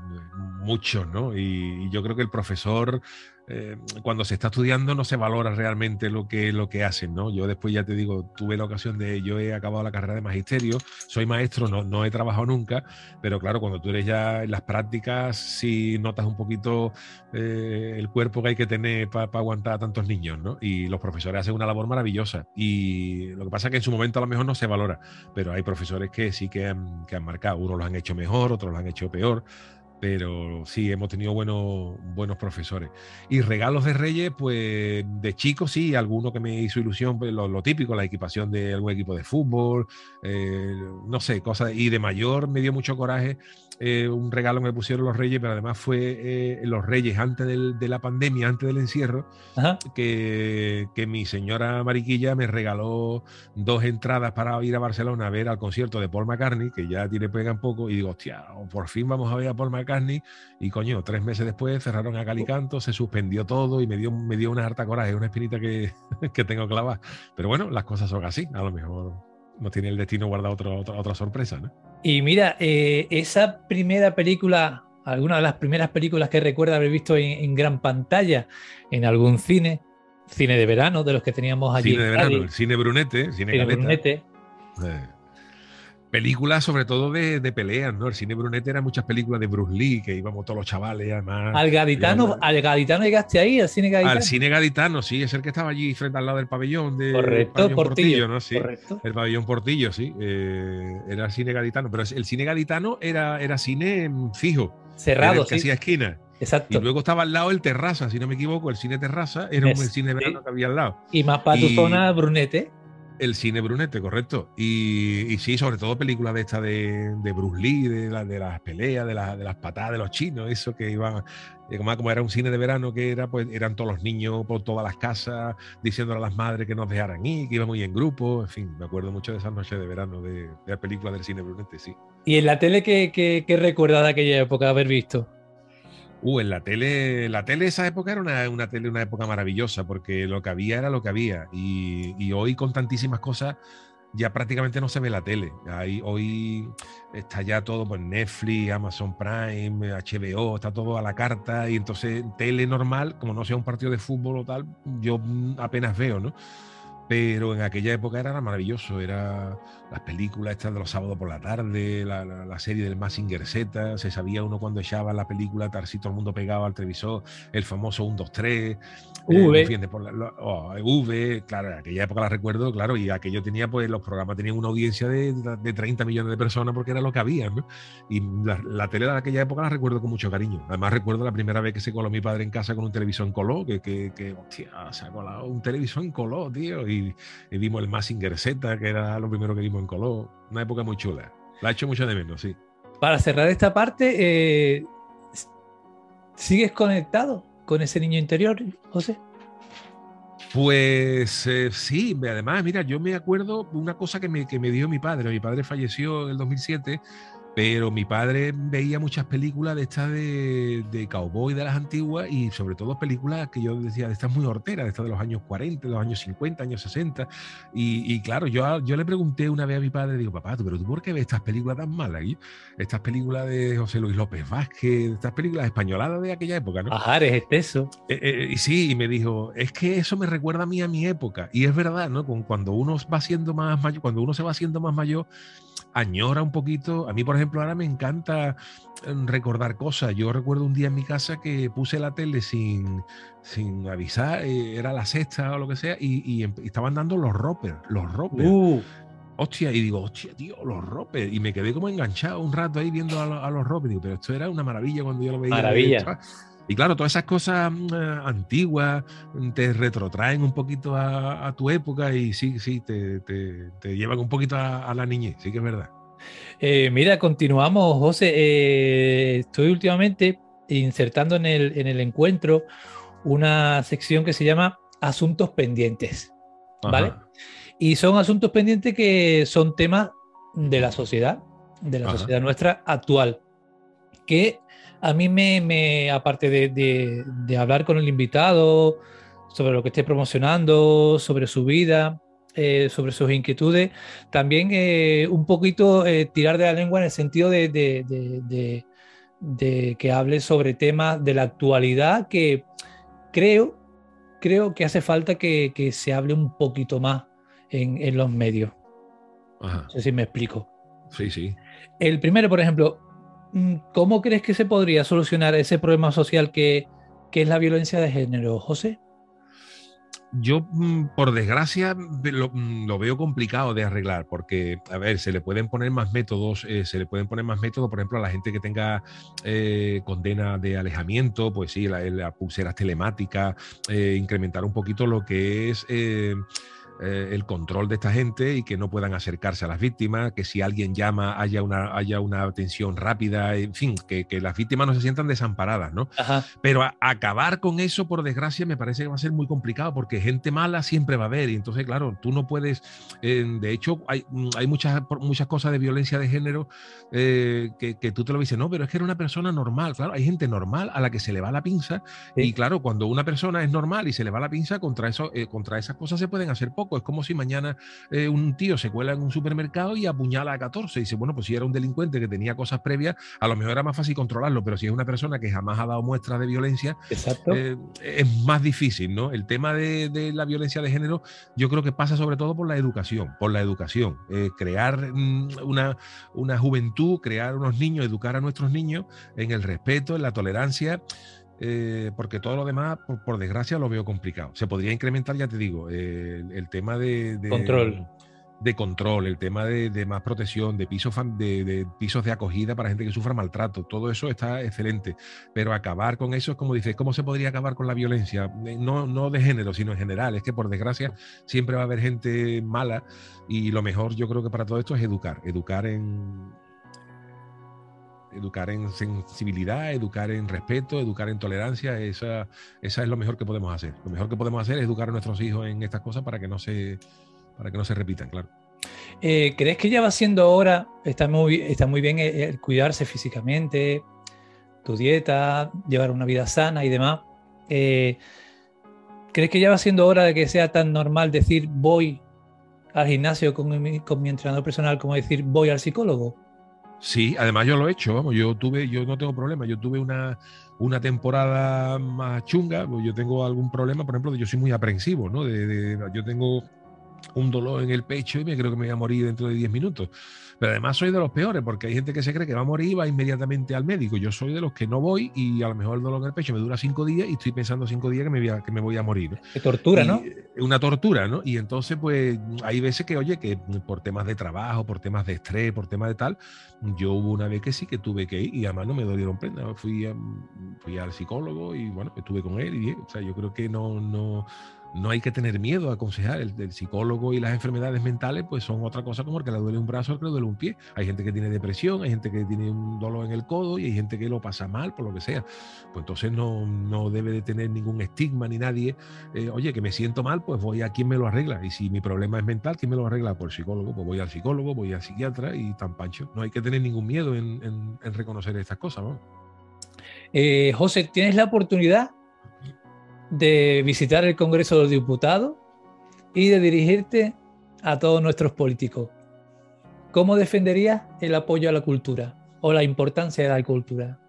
muchos, ¿no? Y, yo creo que el profesor, eh, cuando se está estudiando, no se valora realmente lo que, lo que hacen, ¿no? Yo después ya te digo, tuve la ocasión de, yo he acabado la carrera de magisterio, soy maestro, no, no he trabajado nunca, pero claro, cuando tú eres ya en las prácticas, sí notas un poquito eh, el cuerpo que hay que tener para aguantar a tantos niños, ¿no? Y los profesores hacen una labor maravillosa. Y lo que pasa es que en su momento a lo mejor no se valora, pero hay profesores que sí que han, que han marcado. Unos lo han hecho mejor, otros lo han hecho peor. Pero sí, hemos tenido buenos, buenos profesores. Y regalos de Reyes, pues de chicos sí, alguno que me hizo ilusión, pues, lo, lo típico, la equipación de algún equipo de fútbol, eh, no sé, cosas. Y de mayor me dio mucho coraje eh, un regalo que me pusieron los Reyes, pero además fue eh, los Reyes antes del- de la pandemia, antes del encierro, Ajá. que, que mi señora Mariquilla me regaló dos entradas para ir a Barcelona a ver al concierto de Paul McCartney, que ya tiene pega un poco, y digo, hostia, por fin vamos a ver a Paul McCartney. Y coño, tres meses después cerraron a Calicanto, se suspendió todo y me dio, me dio una harta coraje, una espinita que, (laughs) que tengo clavada. Pero bueno, las cosas son así, a lo mejor no tiene el destino guardado otra, otra, otra sorpresa, ¿no? Y mira, eh, esa primera película, alguna de las primeras películas que recuerda haber visto en, en gran pantalla en algún cine, cine de verano, de los que teníamos allí. Cine de verano, el cine brunete, cine, cine. Brunete. Eh, Películas sobre todo de, de peleas, ¿no? El cine brunete eran muchas películas de Bruce Lee, que íbamos todos los chavales, además. Al gaditano, al gaditano llegaste ahí, al cine gaditano. Al cine gaditano, sí, es el que estaba allí frente al lado del pabellón de Correcto, pabellón Portillo, ¿no? Sí, correcto. el pabellón Portillo, sí. eh, era el cine gaditano, pero el cine gaditano era, era cine mm, fijo. Cerrado, era que sí. hacía esquina. Exacto. Y luego estaba al lado el Terraza, si no me equivoco, el cine Terraza era un Es- cine verano sí. que había al lado. Y más para tu zona, Brunete. El cine Brunete, correcto. Y, y sí, sobre todo películas de esta de, de Bruce Lee, de, de las peleas, de, las- de las patadas de los chinos, eso que iban, eh, como, como era un cine de verano que era, pues eran todos los niños por todas las casas, diciéndole a las madres que nos dejaran ir, que íbamos en grupo, en fin, me acuerdo mucho de esas noches de verano de, de la película del cine Brunete, sí. Y en la tele, ¿qué, qué, qué recuerdas de aquella época haber visto? Uh, en la tele, la tele de esa época era una, una tele, una época maravillosa, porque lo que había era lo que había. Y, y hoy con tantísimas cosas ya prácticamente no se ve la tele. Ahí, hoy está ya todo por Netflix, Amazon Prime, HBO, está todo a la carta. Y entonces tele normal, como no sea un partido de fútbol o tal, yo mm, apenas veo, ¿no? Pero en aquella época era maravilloso, era las películas estas de los sábados por la tarde, la, la- serie del Massinger Z, se sabía uno cuando echaba la película, tal si todo el mundo pegaba al televisor, el famoso 1, 2, 3, V. eh, por la- lo- oh, V, claro, en aquella época la recuerdo, claro, y aquello tenía, pues los programas tenían una audiencia de, de 30 millones de personas porque era lo que había, ¿no? Y la, la tele de aquella época la recuerdo con mucho cariño. Además recuerdo la primera vez que se coló mi padre en casa con un televisor en color, que, que, que hostia, se ha colado un televisor en color, tío, y, y vimos el Massinger Z, que era lo primero que vimos en color. Una época muy chula. La he hecho mucho de menos, sí. Para cerrar esta parte, eh, ¿sigues conectado con ese niño interior, José? Pues eh, sí, además, mira, yo me acuerdo una cosa que me, que me dio mi padre. Mi padre falleció en el 2007, Pero mi padre veía muchas películas de estas de, de cowboy de las antiguas y sobre todo películas que yo decía, de estas muy horteras, de estas de los años 40, de los años 50, años 60. Y, y claro, yo, yo le pregunté una vez a mi padre, digo, papá, ¿pero tú por qué ves estas películas tan malas? Y estas películas de José Luis López Vázquez, estas películas españoladas de aquella época, ¿no? Ajares, exceso. Eh, eh, y sí, y me dijo, es que eso me recuerda a mí a mi época. Y es verdad, ¿no? Con, cuando uno va siendo más mayor, cuando uno se va haciendo más mayor, añora un poquito. A mí, por ejemplo, ahora me encanta mm, recordar cosas. Yo recuerdo un día en mi casa que puse la tele sin, sin avisar, eh, era la sexta o lo que sea, y, y em- y estaban dando los roppers, los roppers. Uh, Hostia, y digo, hostia, tío, los roppers. Y me quedé como enganchado un rato ahí viendo a, lo- a los. Digo, pero esto era una maravilla cuando yo lo veía. Maravilla. Y claro, todas esas cosas mm, eh, antiguas mm, te retrotraen un poquito a, a tu época y sí, sí, te, te- te llevan un poquito a, a la niñez, sí que es verdad. Eh, mira, continuamos, José. Eh, estoy últimamente insertando en el, en el encuentro una sección que se llama Asuntos Pendientes, ¿vale? Ajá. Y son asuntos pendientes que son temas de la sociedad, de la Ajá. sociedad nuestra actual, que a mí me, me- aparte de, de- de hablar con el invitado sobre lo que esté promocionando, sobre su vida, eh, sobre sus inquietudes, también eh, un poquito eh, tirar de la lengua en el sentido de, de- de- de- de que hable sobre temas de la actualidad que creo, creo que hace falta que, que se hable un poquito más en, en los medios. Ajá. No sé si me explico. Sí, sí. El primero, por ejemplo, mm, ¿cómo crees que se podría solucionar ese problema social que, que es la violencia de género, José? Yo, mm, por desgracia, mm, lo veo complicado de arreglar, porque, a ver, se le pueden poner más métodos, eh, se le pueden poner más métodos, por ejemplo, a la gente que tenga eh, condena de alejamiento, pues sí, la- las pulseras telemáticas, eh, incrementar un poquito lo que es eh, el control de esta gente y que no puedan acercarse a las víctimas, que si alguien llama haya una, haya una atención rápida, en fin, que, que las víctimas no se sientan desamparadas, ¿no? Ajá. Pero a- acabar con eso, por desgracia, me parece que va a ser muy complicado porque gente mala siempre va a haber. Y entonces, claro, tú no puedes. eh, de hecho, hay, hay muchas, muchas cosas de violencia de género eh, que, que tú te lo dices, no, pero es que era una persona normal. Claro, hay gente normal a la que se le va la pinza. Sí. Y claro, cuando una persona es normal y se le va la pinza, contra, eso, eh, contra esas cosas se pueden hacer poco. Es como si mañana eh, un tío se cuela en un supermercado y apuñala a 14. Y dice, bueno, pues si era un delincuente que tenía cosas previas, a lo mejor era más fácil controlarlo. Pero si es una persona que jamás ha dado muestras de violencia, eh, es más difícil, ¿no? El tema de, de la violencia de género, yo creo que pasa sobre todo por la educación, por la educación. Eh, crear mm, una, una juventud, crear unos niños, educar a nuestros niños en el respeto, en la tolerancia. Eh, porque todo lo demás, por, por desgracia, lo veo complicado. Se podría incrementar, ya te digo, eh, el, el tema de, de- Control. de control, el tema de, de más protección, de pisos, fam- de, de pisos de acogida para gente que sufra maltrato, todo eso está excelente. Pero acabar con eso es como dices, ¿cómo se podría acabar con la violencia? Eh, No, no de género, sino en general. Es que por desgracia siempre va a haber gente mala y lo mejor yo creo que para todo esto es educar, educar en educar en sensibilidad, educar en respeto, educar en tolerancia, esa, esa es lo mejor que podemos hacer. Lo mejor que podemos hacer es educar a nuestros hijos en estas cosas para que no se, para que no se repitan, claro. Eh, ¿Crees que ya va siendo hora? Está muy, está muy bien cuidarse físicamente, tu dieta, llevar una vida sana y demás. Eh, ¿Crees que ya va siendo hora de que sea tan normal decir voy al gimnasio con mi, con mi entrenador personal como decir voy al psicólogo? Sí, además yo lo he hecho, vamos, yo tuve, yo no tengo problema, yo tuve una, una temporada más chunga, pues yo tengo algún problema, por ejemplo, yo soy muy aprensivo, ¿no? De, de- yo tengo un dolor en el pecho y me creo que me voy a morir dentro de 10 minutos. Pero además soy de los peores, porque hay gente que se cree que va a morir y va inmediatamente al médico. Yo soy de los que no voy y a lo mejor el dolor en el pecho me dura cinco días y estoy pensando cinco días que me voy a, que me voy a morir. ¿no? Qué tortura, Y, ¿no? Una tortura, ¿no? Y entonces, pues, hay veces que, oye, que por temas de trabajo, por temas de estrés, por temas de tal, yo hubo una vez que sí que tuve que ir y además no me dolieron prendas. Fui a- fui al psicólogo y bueno, estuve con él y bien. O sea, yo creo que no, no, no hay que tener miedo a aconsejar. El, psicólogo y las enfermedades mentales, pues son otra cosa como el que le duele un brazo el que le duele un pie. Hay gente que tiene depresión, hay gente que tiene un dolor en el codo y hay gente que lo pasa mal, por lo que sea. Pues entonces no, no debe de tener ningún estigma ni nadie. Eh, oye, que me siento mal, pues voy a quien me lo arregla. Y si mi problema es mental, ¿quién me lo arregla? Por el psicólogo, pues voy al psicólogo, voy al psiquiatra y tan pancho. No hay que tener ningún miedo en, reconocer estas cosas. ¿no? Eh, José, ¿tienes la oportunidad de visitar el Congreso de los Diputados y de dirigirte a todos nuestros políticos. ¿Cómo defenderías el apoyo a la cultura o la importancia de la cultura?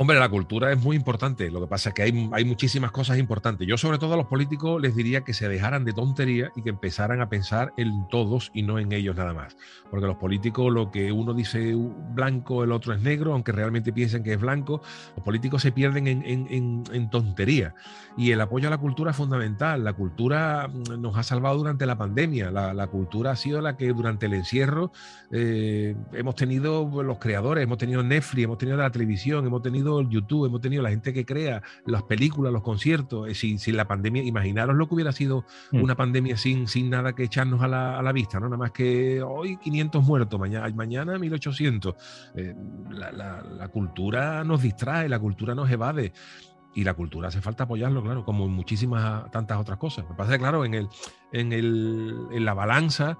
Hombre, la cultura es muy importante. Lo que pasa es que hay, muchísimas cosas importantes. Yo, sobre todo a los políticos, les diría que se dejaran de tontería y que empezaran a pensar en todos y no en ellos nada más. Porque los políticos, lo que uno dice blanco, el otro es negro, aunque realmente piensen que es blanco, los políticos se pierden en, en, tontería. Y el apoyo a la cultura es fundamental. La cultura mm, nos ha salvado durante la pandemia. La, la cultura ha sido la que durante el encierro eh, hemos tenido los creadores, hemos tenido Netflix, hemos tenido la televisión, hemos tenido el YouTube, hemos tenido la gente que crea las películas, los conciertos, eh, sin, sin la pandemia, imaginaros lo que hubiera sido mm. una pandemia sin, sin nada que echarnos a la, a la, vista, ¿no? Nada más que hoy 500 muertos, mañana, mañana 1800. Eh, la, la, la cultura nos distrae, la cultura nos evade y la cultura hace falta apoyarlo, claro, como en muchísimas tantas otras cosas. Me pasa claro, en, el, en, el, en la balanza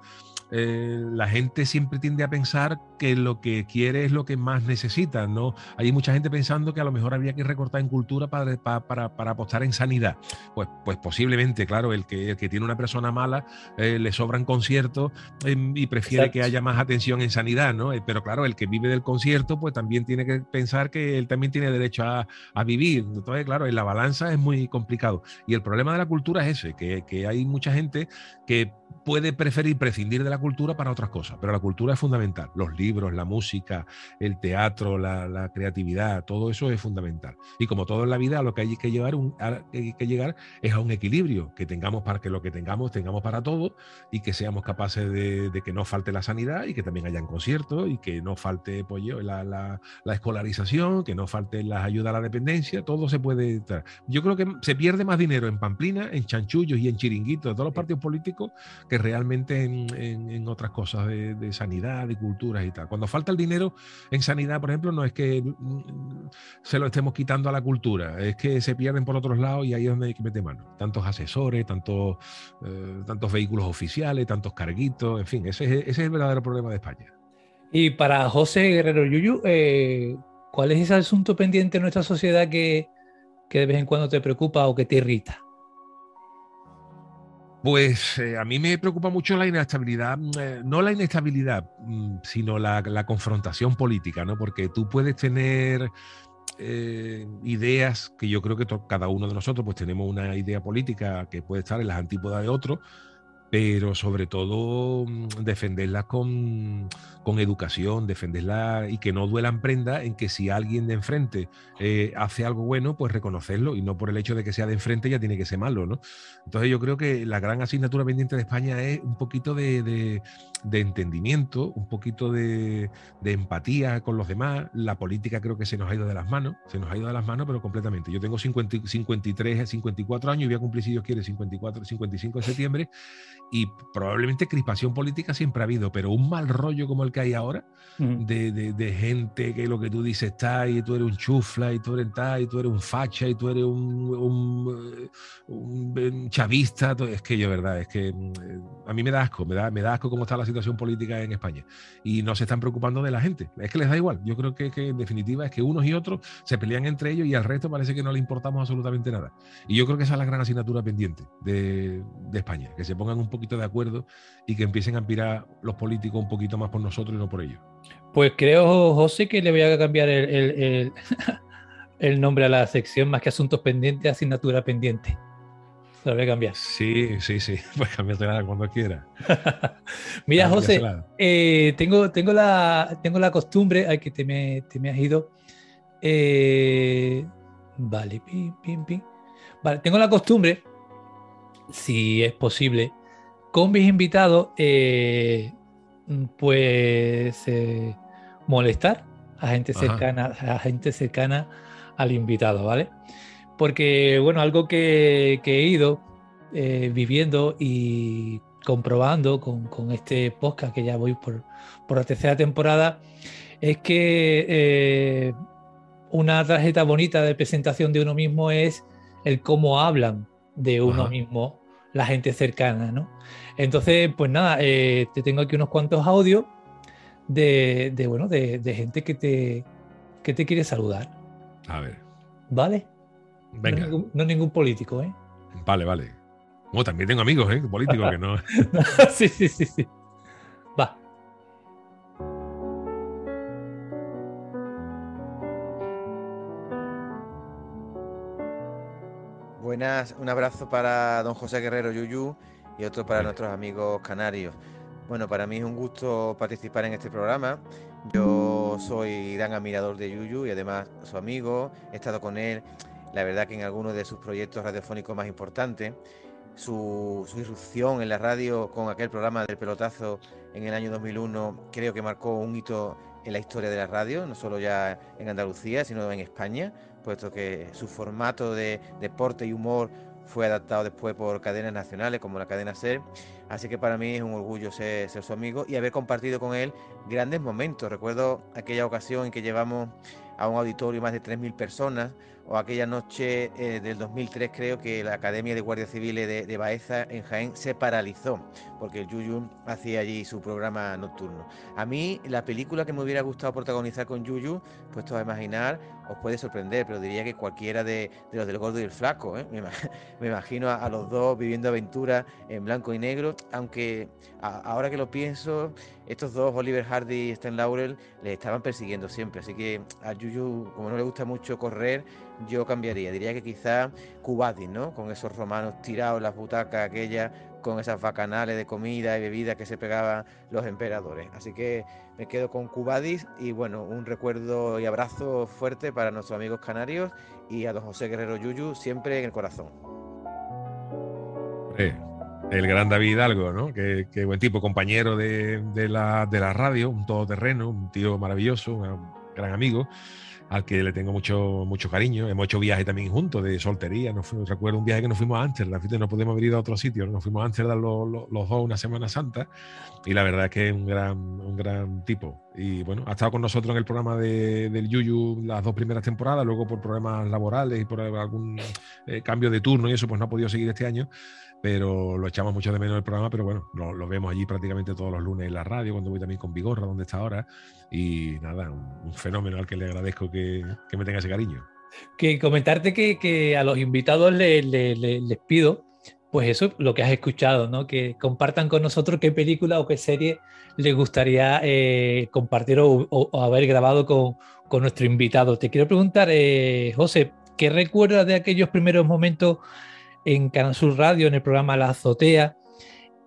eh, la gente siempre tiende a pensar que lo que quiere es lo que más necesita, ¿no? Hay mucha gente pensando que a lo mejor habría que recortar en cultura para, para, para, apostar en sanidad. Pues, pues posiblemente, claro, el que, el que tiene una persona mala eh, le sobran conciertos em, y prefiere que haya más atención en sanidad, ¿no? Eh, pero claro, el que vive del concierto, pues también tiene que pensar que él también tiene derecho a, a vivir. Entonces, claro, en la balanza es muy complicado. Y el problema de la cultura es ese, que, que hay mucha gente que puede preferir prescindir de la cultura para otras cosas, pero la cultura es fundamental. Los libros, la música, el teatro, la, creatividad, todo eso es fundamental. Y como todo en la vida, lo que hay que, llevar un, que llegar es a un equilibrio, que tengamos para que lo que tengamos, tengamos para todo y que seamos capaces de, que no falte la sanidad y que también hayan conciertos y que no falte pues, la, la, escolarización, que no falte las ayudas a la dependencia, todo se puede... Yo creo que se pierde más dinero en Pamplina, en chanchullos y en chiringuitos de todos los partidos políticos que realmente en, otras cosas de, sanidad, de culturas y tal. Cuando falta el dinero en sanidad, por ejemplo, no es que mm, se lo estemos quitando a la cultura, es que se pierden por otros lados y ahí es donde hay que meter mano. Tantos asesores, tantos, eh, tantos vehículos oficiales, tantos carguitos, en fin, ese es, el verdadero problema de España. Y para José Guerrero Yuyu, eh, ¿cuál es ese asunto pendiente en nuestra sociedad que, que de vez en cuando te preocupa o que te irrita? Pues eh, a mí me preocupa mucho la inestabilidad, mm, eh, no la inestabilidad, mm, sino la, confrontación política, ¿no? Porque tú puedes tener eh, ideas que yo creo que cada uno de nosotros pues tenemos una idea política que puede estar en las antípodas de otro, pero sobre todo mm, defenderla con, con, educación, defenderla y que no duelan prenda en que si alguien de enfrente eh, hace algo bueno, pues reconocerlo y no por el hecho de que sea de enfrente ya tiene que ser malo, ¿no? Entonces yo creo que la gran asignatura pendiente de España es un poquito de, de, entendimiento, un poquito de, de, empatía con los demás. La política creo que se nos ha ido de las manos, se nos ha ido de las manos, pero completamente. Yo tengo 50, 53, 54 años y voy a cumplir, si Dios quiere, 54, 55 de septiembre y probablemente crispación política siempre ha habido, pero un mal rollo como el que hay ahora, de, gente que lo que tú dices está y tú eres un chufla y tú eres tal y tú eres un facha y tú eres un, un, chavista, es que yo, verdad, es que mm, a mí me da asco, me da, me da asco cómo está la situación política en España y no se están preocupando de la gente, es que les da igual, yo creo que, en definitiva es que unos y otros se pelean entre ellos y al resto parece que no le importamos absolutamente nada. Y yo creo que esa es la gran asignatura pendiente de, de España, que se pongan un poco de acuerdo y que empiecen a aspirar los políticos un poquito más por nosotros y no por ellos. Pues creo, José, que le voy a cambiar el, el, (laughs) nombre a la sección más que asuntos pendientes, asignatura pendiente. Lo voy a cambiar. Sí, sí, sí. (laughs) Pues cambiarte cuando quiera. (laughs) Mira, José, eh, tengo, tengo, la, tengo la costumbre, ay, que te me, te me has ido. Eh, vale, pim, pim, pim. Vale, tengo la costumbre, si es posible, con mis invitados, eh, pues eh, molestar a gente cercana, a gente cercana al invitado, ¿vale? Porque, bueno, algo que, he ido eh, viviendo y comprobando con, este podcast que ya voy por, la tercera temporada, es que eh, una tarjeta bonita de presentación de uno mismo es el cómo hablan de uno mismo la gente cercana, ¿no? Entonces, pues nada, eh, te tengo aquí unos cuantos audios de, bueno, de, gente que te, que te quiere saludar. A ver. ¿Vale? Venga. No, ningún, político, ¿eh? Vale, vale. Bueno, también tengo amigos, ¿eh? Políticos que no. (laughs) sí, sí, sí, sí. Va. Buenas, un abrazo para don José Guerrero Yuyu y otro para nuestros amigos canarios. Bueno, para mí es un gusto participar en este programa. Yo soy gran admirador de Yuyu y además su amigo. He estado con él, la verdad que en algunos de sus proyectos radiofónicos más importantes. Su, irrupción en la radio con aquel programa del pelotazo en el año 2001 creo que marcó un hito en la historia de la radio, no solo ya en Andalucía, sino en España, puesto que su formato de deporte y humor fue adaptado después por cadenas nacionales como la cadena SER. Así que para mí es un orgullo ser, su amigo y haber compartido con él grandes momentos. Recuerdo aquella ocasión en que llevamos a un auditorio más de 3.000 personas, o aquella noche eh, del 2003 creo que la Academia de Guardia Civil de, Baeza en Jaén se paralizó, porque el Yuyu hacía allí su programa nocturno. A mí la película que me hubiera gustado protagonizar con Yuyu, puesto a imaginar, os puede sorprender, pero diría que cualquiera de, los del gordo y el flaco. ¿eh? Me, (laughs) imagino a, los dos viviendo aventuras en blanco y negro, aunque ahora que lo pienso, estos dos, Oliver Hardy y Stan Laurel, le estaban persiguiendo siempre. Así que a Yuyu, como no le gusta mucho correr, yo cambiaría. Diría que quizá Cubadis, ¿no? Con esos romanos tirados en las butacas aquellas, con esas bacanales de comida y bebida que se pegaban los emperadores. Así que me quedo con Cubadis y bueno, un recuerdo y abrazo fuerte para nuestros amigos canarios y a don José Guerrero Yuyu siempre en el corazón el gran David Hidalgo, ¿no? Qué, buen tipo, compañero de, la, de, la, radio, un todoterreno, un tío maravilloso, un gran amigo, al que le tengo mucho, mucho cariño. Hemos hecho viajes también juntos de soltería. Recuerdo un viaje que nos fuimos a Ámsterdam, no podemos haber ido a otro sitio, nos fuimos a Ámsterdam los, los, dos una Semana Santa y la verdad es que es un gran, un gran tipo. Y bueno, ha estado con nosotros en el programa de, del Yuyu las dos primeras temporadas, luego por problemas laborales y por algún eh, cambio de turno y eso, pues no ha podido seguir este año pero lo echamos mucho de menos el programa, pero bueno, lo, vemos allí prácticamente todos los lunes en la radio, cuando voy también con Vigorra, donde está ahora, y nada, un, fenómeno al que le agradezco que, que, me tenga ese cariño. Que comentarte que, que a los invitados les pido, pues eso, lo que has escuchado, ¿no? Que compartan con nosotros qué película o qué serie les gustaría eh, compartir o, haber grabado con, nuestro invitado. Te quiero preguntar, eh, José, ¿qué recuerdas de aquellos primeros momentos en Canal Sur Radio, en el programa La Azotea.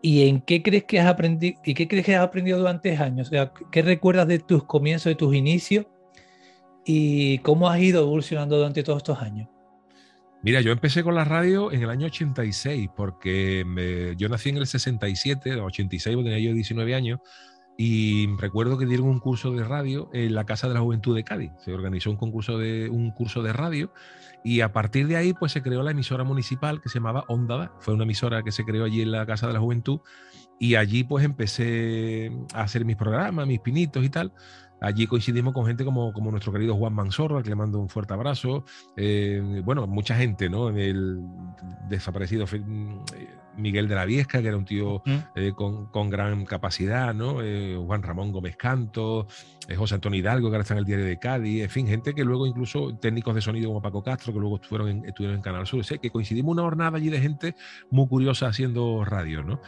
¿Y en qué crees que has aprendido y qué crees que has aprendido durante años? O sea, ¿qué recuerdas de tus comienzos, de tus inicios y cómo has ido evolucionando durante todos estos años? Mira, yo empecé con la radio en el año 86, porque yo nací en el 67, 86, tenía yo 19 años, y recuerdo que dieron un curso de radio en la Casa de la Juventud de Cádiz. Se organizó un concurso de un curso de radio y a partir de ahí, pues se creó la emisora municipal que se llamaba Ondada. Fue una emisora que se creó allí en la Casa de la Juventud. Y allí, pues empecé a hacer mis programas, mis pinitos y tal. Allí coincidimos con gente como, como nuestro querido Juan Mansorro, al que le mando un fuerte abrazo. Eh, bueno, mucha gente, ¿no? El desaparecido Miguel de la Viesca, que era un tío eh, con, con, gran capacidad, ¿no? Eh, Juan Ramón Gómez Canto, José Antonio Hidalgo, que ahora está en el diario de Cádiz, en fin, gente que luego incluso técnicos de sonido como Paco Castro, que luego estuvieron en, estuvieron en Canal Sur. Sé que coincidimos una jornada allí de gente muy curiosa haciendo radio, ¿no?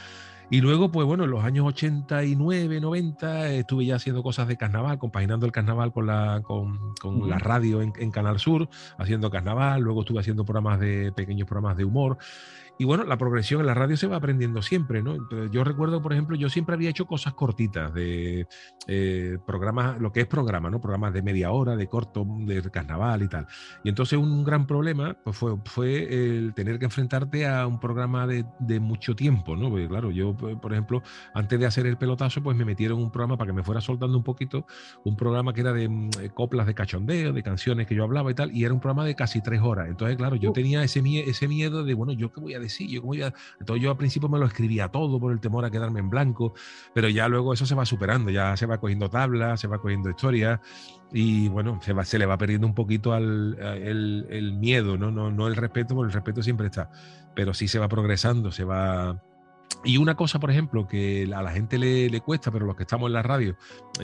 Y luego, pues bueno, en los años 89, 90, estuve ya haciendo cosas de carnaval, compaginando el carnaval con la, con, con la radio en, Canal Sur, haciendo carnaval. Luego estuve haciendo programas de pequeños programas de humor. Y bueno, la progresión en la radio se va aprendiendo siempre, ¿no? yo recuerdo, por ejemplo, yo siempre había hecho cosas cortitas de eh, programas, lo que es programa, ¿no? Programas de media hora, de corto, de carnaval y tal. Y entonces un gran problema pues fue, fue el tener que enfrentarte a un programa de, de mucho tiempo, ¿no? Porque claro, yo, por ejemplo, antes de hacer el pelotazo, pues me metieron un programa para que me fuera soltando un poquito, un programa que era de mm, coplas de cachondeo, de canciones que yo hablaba y tal, y era un programa de casi tres horas. Entonces, claro, yo tenía ese, ese miedo de, bueno, ¿yo qué voy a decir? ¿Yo voy a...? Entonces yo al principio me lo escribía todo por el temor a quedarme en blanco, pero ya luego eso se va superando, ya se va cogiendo tablas, se va cogiendo historias y bueno, se, le va perdiendo un poquito al, el, miedo, ¿no? ¿no? No el respeto, porque el respeto siempre está, pero sí se va progresando, se va y una cosa, por ejemplo, que a la gente le, cuesta, pero los que estamos en la radio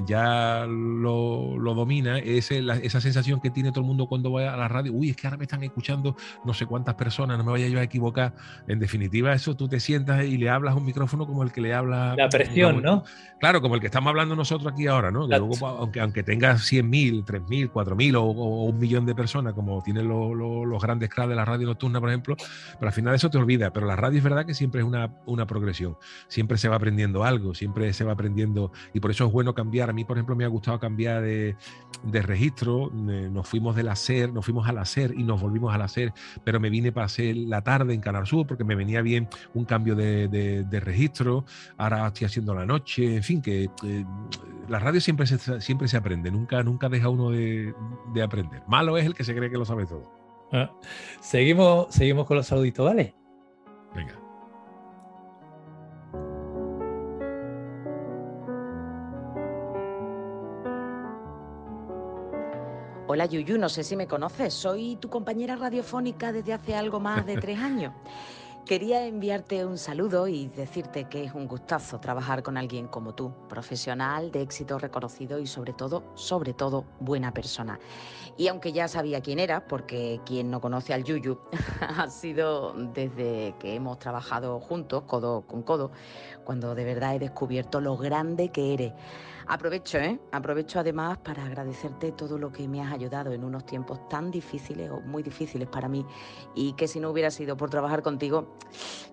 ya lo, domina, es esa sensación que tiene todo el mundo cuando va a la radio. Uy, es que ahora me están escuchando no sé cuántas personas, no me vaya yo a equivocar. En definitiva, eso tú te sientas y le hablas a un micrófono como el que le habla. La presión, ¿no? Claro, como el que estamos hablando nosotros aquí ahora, ¿no? luego, aunque, aunque tenga 100.000, 3.000, 4.000 o, o, un millón de personas, como tienen los grandes cracks de la radio nocturna, por ejemplo, pero al final eso te olvida. Pero la radio es verdad que siempre es una, una progresión. Siempre se va aprendiendo algo, siempre se va aprendiendo y por eso es bueno cambiar. A mí, por ejemplo, me ha gustado cambiar de, registro. Nos fuimos del hacer, nos fuimos al hacer y nos volvimos al hacer, pero me vine para hacer la tarde en Canal Sur porque me venía bien un cambio de, registro. Ahora estoy haciendo la noche, en fin, que eh, la radio siempre se, siempre se aprende, nunca, nunca deja uno de, aprender. Malo es el que se cree que lo sabe todo. Ah, seguimos, seguimos con los saluditos, ¿vale? Venga. Hola Yuyu, no sé si me conoces, soy tu compañera radiofónica desde hace algo más de tres años. (laughs) Quería enviarte un saludo y decirte que es un gustazo trabajar con alguien como tú, profesional, de éxito reconocido y sobre todo, sobre todo, buena persona. Y aunque ya sabía quién era, porque quien no conoce al Yuyu (laughs) ha sido desde que hemos trabajado juntos, codo con codo, cuando de verdad he descubierto lo grande que eres. Aprovecho, ¿eh? Aprovecho además para agradecerte todo lo que me has ayudado en unos tiempos tan difíciles o muy difíciles para mí y que si no hubiera sido por trabajar contigo,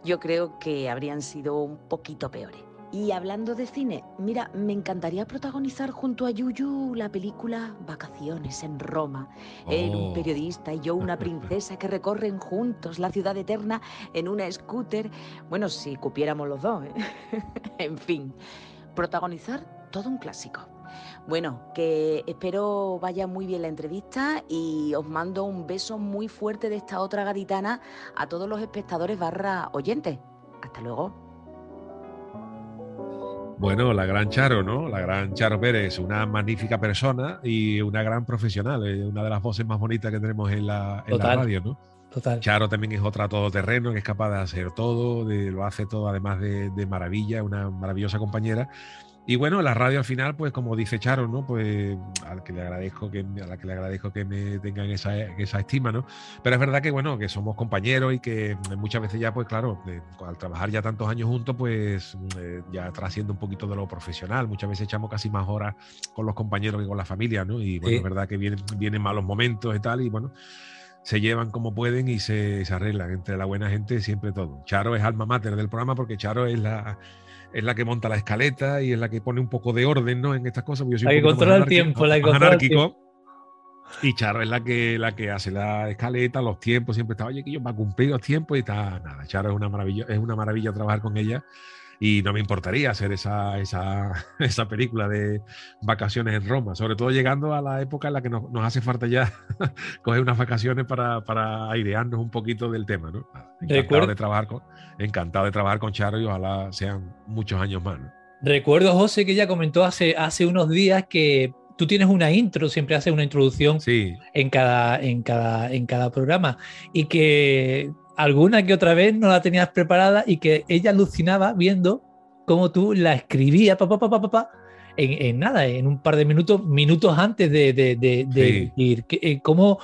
yo creo que habrían sido un poquito peores. Y hablando de cine, mira, me encantaría protagonizar junto a Yuyu la película Vacaciones en Roma. Él, un oh. periodista, y yo, una (laughs) princesa que recorren juntos la ciudad eterna en una scooter. Bueno, si cupiéramos los dos, ¿eh? (laughs) en fin, protagonizar todo un clásico. Bueno, que espero vaya muy bien la entrevista y os mando un beso muy fuerte de esta otra gaditana a todos los espectadores barra oyentes. Hasta luego. Bueno, la gran Charo, ¿no? La gran Charo Pérez, una magnífica persona y una gran profesional, eh, una de las voces más bonitas que tenemos en la, radio, ¿no? Total. Charo también es otra todoterreno, que es capaz de hacer todo, lo hace todo además de, de maravilla, una maravillosa compañera. Y bueno, la radio al final, pues como dice Charo, ¿no? Pues al que le agradezco que, a la que le agradezco que me tengan esa, esa estima, ¿no? Pero es verdad que, bueno, que somos compañeros y que muchas veces ya, pues claro, al trabajar ya tantos años juntos, pues eh, ya trasciende un poquito de lo profesional. Muchas veces echamos casi más horas con los compañeros que con la familia, ¿no? Y bueno, es verdad que vienen, vienen malos momentos y tal, y bueno se llevan como pueden y se, se, arreglan entre la buena gente siempre todo. Charo es alma mater del programa porque Charo es la, es la que monta la escaleta y es la que pone un poco de orden ¿no? en estas cosas. Yo la que controla el tiempo, la que controla el tiempo. Y Charo es la que, la que hace la escaleta, los tiempos, siempre estaba, oye, que yo va a cumplir los tiempos y está, nada, Charo es una maravilla, es una maravilla trabajar con ella y no me importaría hacer esa, esa, (laughs) esa, película de vacaciones en Roma, sobre todo llegando a la época en la que nos, nos hace falta ya (laughs) coger unas vacaciones para, para, airearnos un poquito del tema. ¿no? Encantado, de trabajar con, encantado de trabajar con Charo y ojalá sean muchos años más. Recuerdo, José, que ella comentó hace, hace unos días que tú tienes una intro, siempre haces una introducción sí. en, cada, en, cada, en cada programa y que alguna que otra vez no la tenías preparada y que ella alucinaba viendo cómo tú la escribías, papá, papá, papá, en, nada, en un par de minutos, minutos antes de, ir. Eh, ¿Cómo,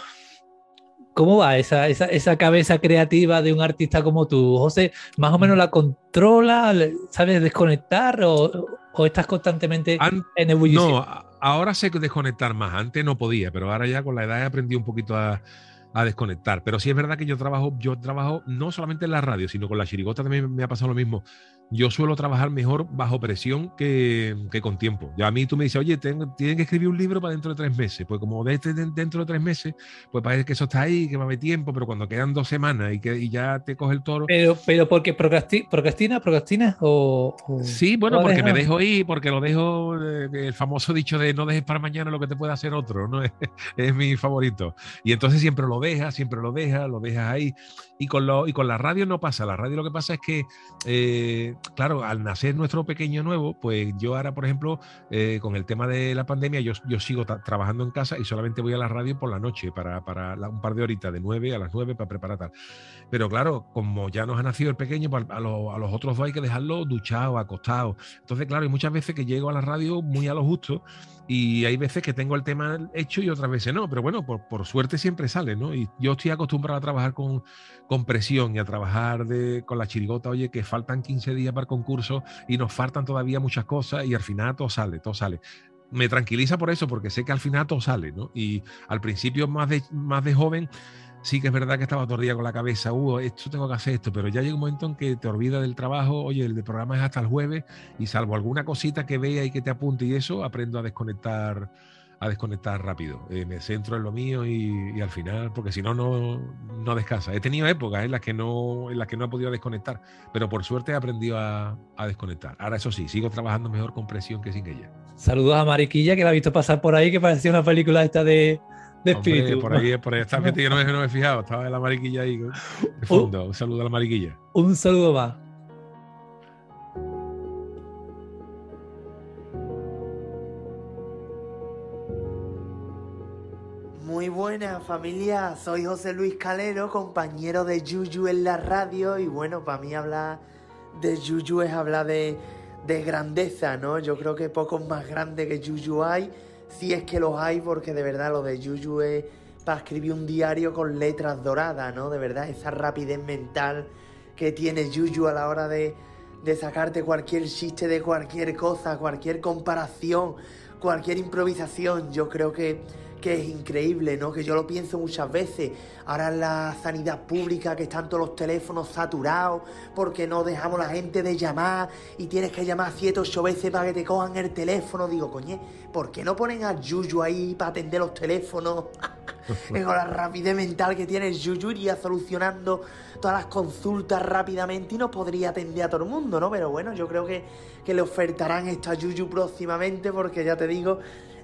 ¿Cómo va esa, esa, cabeza creativa de un artista como tú? José, ¿más o menos la controla? ¿Sabes desconectar o, estás constantemente en ebullición? No, ahora sé desconectar más. Antes no podía, pero ahora ya con la edad he aprendido un poquito a a desconectar. Pero sí es verdad que yo trabajo, yo trabajo no solamente en la radio, sino con la chirigota también me ha pasado lo mismo yo suelo trabajar mejor bajo presión que, con tiempo. Ya a mí tú me dices, oye, tengo, tienen que escribir un libro para dentro de tres meses. Pues como de dentro de tres meses, pues parece que eso está ahí, que va a haber tiempo, pero cuando quedan dos semanas y que ya te coge el toro. Pero, pero porque procrastina, procrastina o, Sí, bueno, porque me dejo ir, porque lo dejo, eh, el famoso (laughs) dicho de no dejes para mañana lo que te pueda hacer otro, ¿no? (laughs) Es, mi favorito. Y entonces siempre lo dejas, siempre lo dejas, lo dejas ahí. Y con, lo, y con la radio no pasa. La radio lo que pasa es que eh, claro, al nacer nuestro pequeño nuevo, pues yo ahora, por ejemplo, eh, con el tema de la pandemia, yo, yo sigo trabajando en casa y solamente voy a la radio por la noche para, para un par de horitas, de 9 a las 9 para preparar tal. Pero claro, como ya nos ha nacido el pequeño, pues a, los otros dos hay que dejarlo duchado, acostado. Entonces, claro, hay muchas veces que llego a la radio muy a lo justo y hay veces que tengo el tema hecho y otras veces no, pero bueno, por, por suerte siempre sale, ¿no? Y yo estoy acostumbrado a trabajar con, con presión y a trabajar de, con la chirigota, oye, que faltan 15 días para el concurso y nos faltan todavía muchas cosas y al final todo sale, todo sale me tranquiliza por eso, porque sé que al final todo sale, ¿no? Y al principio, más de, más de joven, sí que es verdad que estaba todo con la cabeza, uh, esto tengo que hacer esto, pero ya llega un momento en que te olvidas del trabajo, oye, el de programa es hasta el jueves, y salvo alguna cosita que vea y que te apunte y eso, aprendo a desconectar a desconectar rápido. Eh, me centro en lo mío y, al final, porque si no, no descansa. He tenido épocas en las que no, en las que no he podido desconectar, pero por suerte he aprendido a, desconectar. Ahora, eso sí, sigo trabajando mejor con presión que sin ella. Saludos a Mariquilla, que la he visto pasar por ahí, que parecía una película esta de, de espíritu. por ahí, por ahí está metido, no me, no me he fijado, estaba en la mariquilla ahí. De fondo. Un saludo a la mariquilla. Un saludo más. Muy buena familia, soy José Luis Calero, compañero de Yuyu en la radio y bueno, para mí hablar de Yuyu es hablar de, grandeza, ¿no? Yo creo que pocos más grandes que Yuyu hay, si es que los hay, porque de verdad lo de Yuyu es para escribir un diario con letras doradas, ¿no? De verdad, esa rapidez mental que tiene Yuyu a la hora de, de sacarte cualquier chiste de cualquier cosa, cualquier comparación, cualquier improvisación, yo creo que que es increíble, ¿no? Que yo lo pienso muchas veces. Ahora en la sanidad pública que están todos los teléfonos saturados porque no dejamos la gente de llamar y tienes que llamar siete o ocho veces para que te cojan el teléfono. Digo, coñe, ¿por qué no ponen a Yuyu ahí para atender los teléfonos? (laughs) con la rapidez mental que tiene Yuyu iría solucionando todas las consultas rápidamente y no podría atender a todo el mundo, ¿no? Pero bueno, yo creo que, que le ofertarán esta Yuyu próximamente porque ya te digo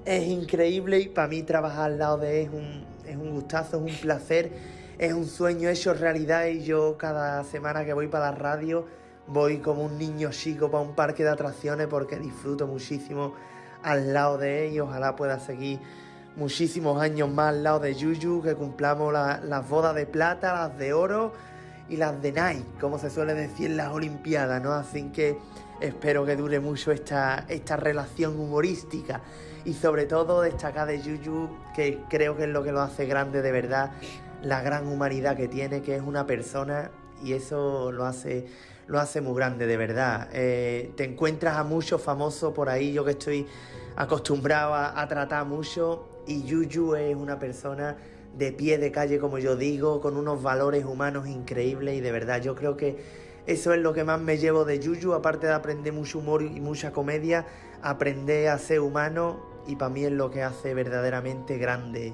es increíble y para mí trabajar al lado de él es un, es un gustazo, es un placer, es un sueño hecho realidad y yo cada semana que voy para la radio voy como un niño chico para un parque de atracciones porque disfruto muchísimo al lado de él y ojalá pueda seguir muchísimos años más al lado de Yuyu, que cumplamos las bodas de plata, las de oro y las de Nike, como se suele decir en las Olimpiadas, ¿no? Así que espero que dure mucho esta, esta relación humorística y sobre todo destacar de Yuyu, que creo que es lo que lo hace grande de verdad, la gran humanidad que tiene, que es una persona y eso lo hace, lo hace muy grande de verdad. Eh, te encuentras a muchos famosos por ahí, yo que estoy acostumbrado a, tratar mucho y Yuyu es una persona de pie de calle, como yo digo, con unos valores humanos increíbles y de verdad yo creo que eso es lo que más me llevo de Yuyu, aparte de aprender mucho humor y mucha comedia, aprender a ser humano y para mí es lo que hace verdaderamente grande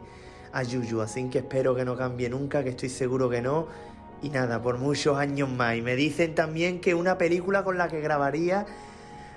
a Yuyu. Así que espero que no cambie nunca, que estoy seguro que no. Y nada, por muchos años más. Y me dicen también que una película con la que grabaría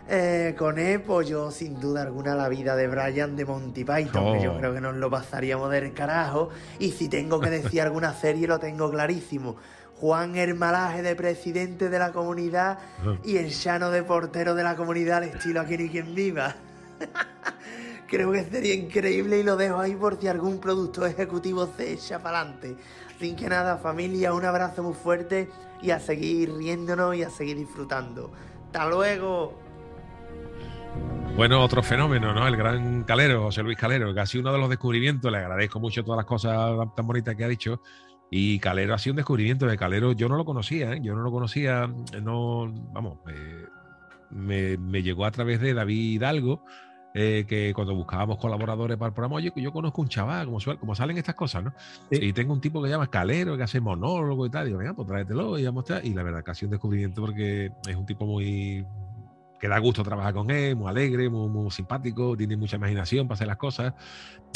eh, con él, pues yo sin duda alguna la vida de Brian de Monty Python, que yo oh. creo que nos lo pasaríamos del carajo. Y si tengo que decir alguna serie, lo tengo clarísimo. Juan Hermalaje de presidente de la comunidad y el Llano de portero de la comunidad al estilo Aquí ni quien viva. (laughs) Creo que sería increíble y lo dejo ahí por si algún producto ejecutivo se echa para adelante. Sin que nada, familia, un abrazo muy fuerte y a seguir riéndonos y a seguir disfrutando. ¡Hasta luego! Bueno, otro fenómeno, ¿no? El gran Calero, José Luis Calero, que ha sido uno de los descubrimientos. Le agradezco mucho todas las cosas tan bonitas que ha dicho. Y Calero ha sido un descubrimiento de Calero. Yo no lo conocía, ¿eh? yo no lo conocía. No, vamos, me, me, llegó a través de David Hidalgo, eh, que cuando buscábamos colaboradores para el programa, oye, yo conozco un chaval, como, como salen estas cosas, ¿no? Y tengo un tipo que se llama Calero, que hace monólogo y tal. Y digo, venga, pues tráetelo y vamos a Y la verdad que ha sido un descubrimiento porque es un tipo muy, que da gusto trabajar con él, muy alegre, muy, simpático, tiene mucha imaginación para hacer las cosas.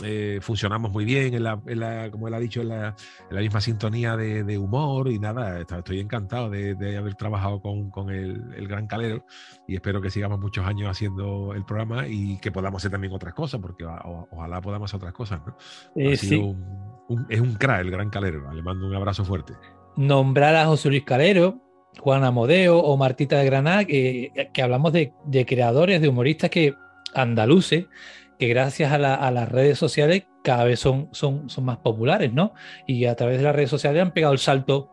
Eh, funcionamos muy bien, en la, como él ha dicho, en la, misma sintonía de, humor y nada, estoy encantado de, haber trabajado con, el, gran calero y espero que sigamos muchos años haciendo el programa y que podamos hacer también otras cosas, porque ojalá podamos hacer otras cosas. ¿no? Eh, es un crack el gran calero, le mando un abrazo fuerte. Nombrar a José Luis Calero, Juan Amodeo o Martita de Granada, que, hablamos de, creadores, de humoristas que andaluces, que gracias a, las redes sociales cada vez son, son, son, más populares, ¿no? Y a través de las redes sociales han pegado el salto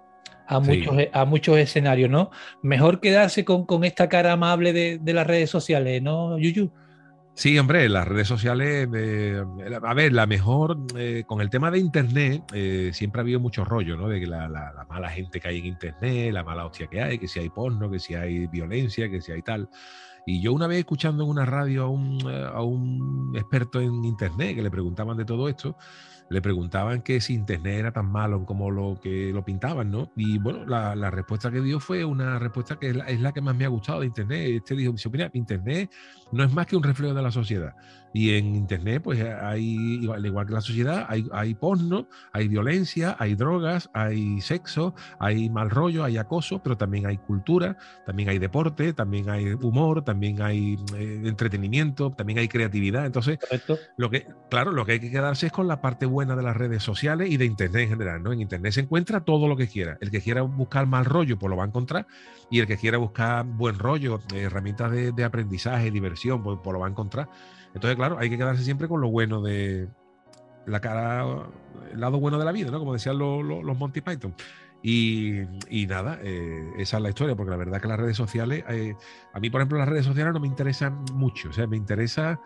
a muchos, a muchos escenarios, ¿no? Mejor quedarse con, esta cara amable de, de las redes sociales, ¿no, Yuyu? Sí, hombre, las redes sociales, eh, a ver, la mejor, eh, con el tema de Internet, eh, siempre ha habido mucho rollo, ¿no? De que la, mala gente que hay en Internet, la mala hostia que hay, que si hay porno, que si hay violencia, que si hay tal. Y yo una vez escuchando en una radio a un, a un experto en Internet que le preguntaban de todo esto, le preguntaban que si Internet era tan malo como lo que lo pintaban, ¿no? Y bueno, la, respuesta que dio fue una respuesta que es la, que más me ha gustado de Internet. Este dijo, opinión, Internet no es más que un reflejo de la sociedad. Y en Internet, pues hay, al igual que la sociedad, hay, hay porno, hay violencia, hay drogas, hay sexo, hay mal rollo, hay acoso, pero también hay cultura, también hay deporte, también hay humor, también hay eh, entretenimiento, también hay creatividad. Entonces, lo que, claro, lo que hay que quedarse es con la parte buena de las redes sociales y de Internet en general. ¿no? En Internet se encuentra todo lo que quiera. El que quiera buscar mal rollo, pues lo va a encontrar. Y el que quiera buscar buen rollo, herramientas de, aprendizaje, diversión, pues, pues lo va a encontrar. Entonces, claro, hay que quedarse siempre con lo bueno de la cara, el lado bueno de la vida, ¿no? Como decían los, Monty Python. Y, nada, eh, esa es la historia, porque la verdad que las redes sociales, eh, a mí, por ejemplo, las redes sociales no me interesan mucho. O sea, me interesa,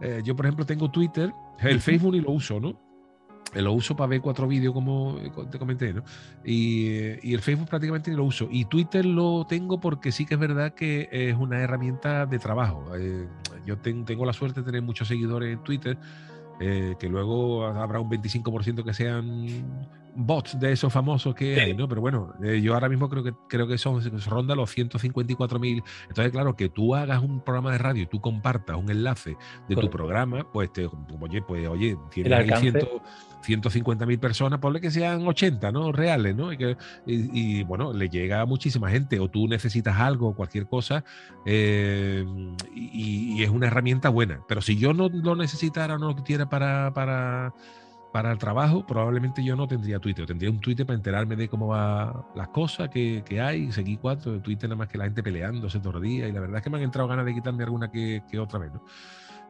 eh, yo, por ejemplo, tengo Twitter, el Facebook y lo uso, ¿no? Lo uso para ver cuatro vídeos, como te comenté, ¿no? Y, el Facebook prácticamente lo uso. Y Twitter lo tengo porque sí que es verdad que es una herramienta de trabajo. Eh, yo tengo la suerte de tener muchos seguidores en Twitter, eh, que luego habrá un 25% que sean bots de esos famosos que hay, ¿no? Pero bueno, eh, yo ahora mismo creo que creo que son ronda los 154 mil. Entonces, claro, que tú hagas un programa de radio y tú compartas un enlace de tu programa, pues te, oye, pues oye, tienes ahí 150 mil personas, ponle que sean 80, ¿no? Reales, ¿no? Y, que, y, bueno, le llega a muchísima gente, o tú necesitas algo, cualquier cosa, eh, y, es una herramienta buena. Pero si yo no lo necesitara o no lo quisiera para, para, para el trabajo, probablemente yo no tendría Twitter. Tendría un Twitter para enterarme de cómo van las cosas que, que hay. Seguí cuatro de Twitter, nada más que la gente peleándose todo el día. Y la verdad es que me han entrado ganas de quitarme alguna que, que otra vez, ¿no?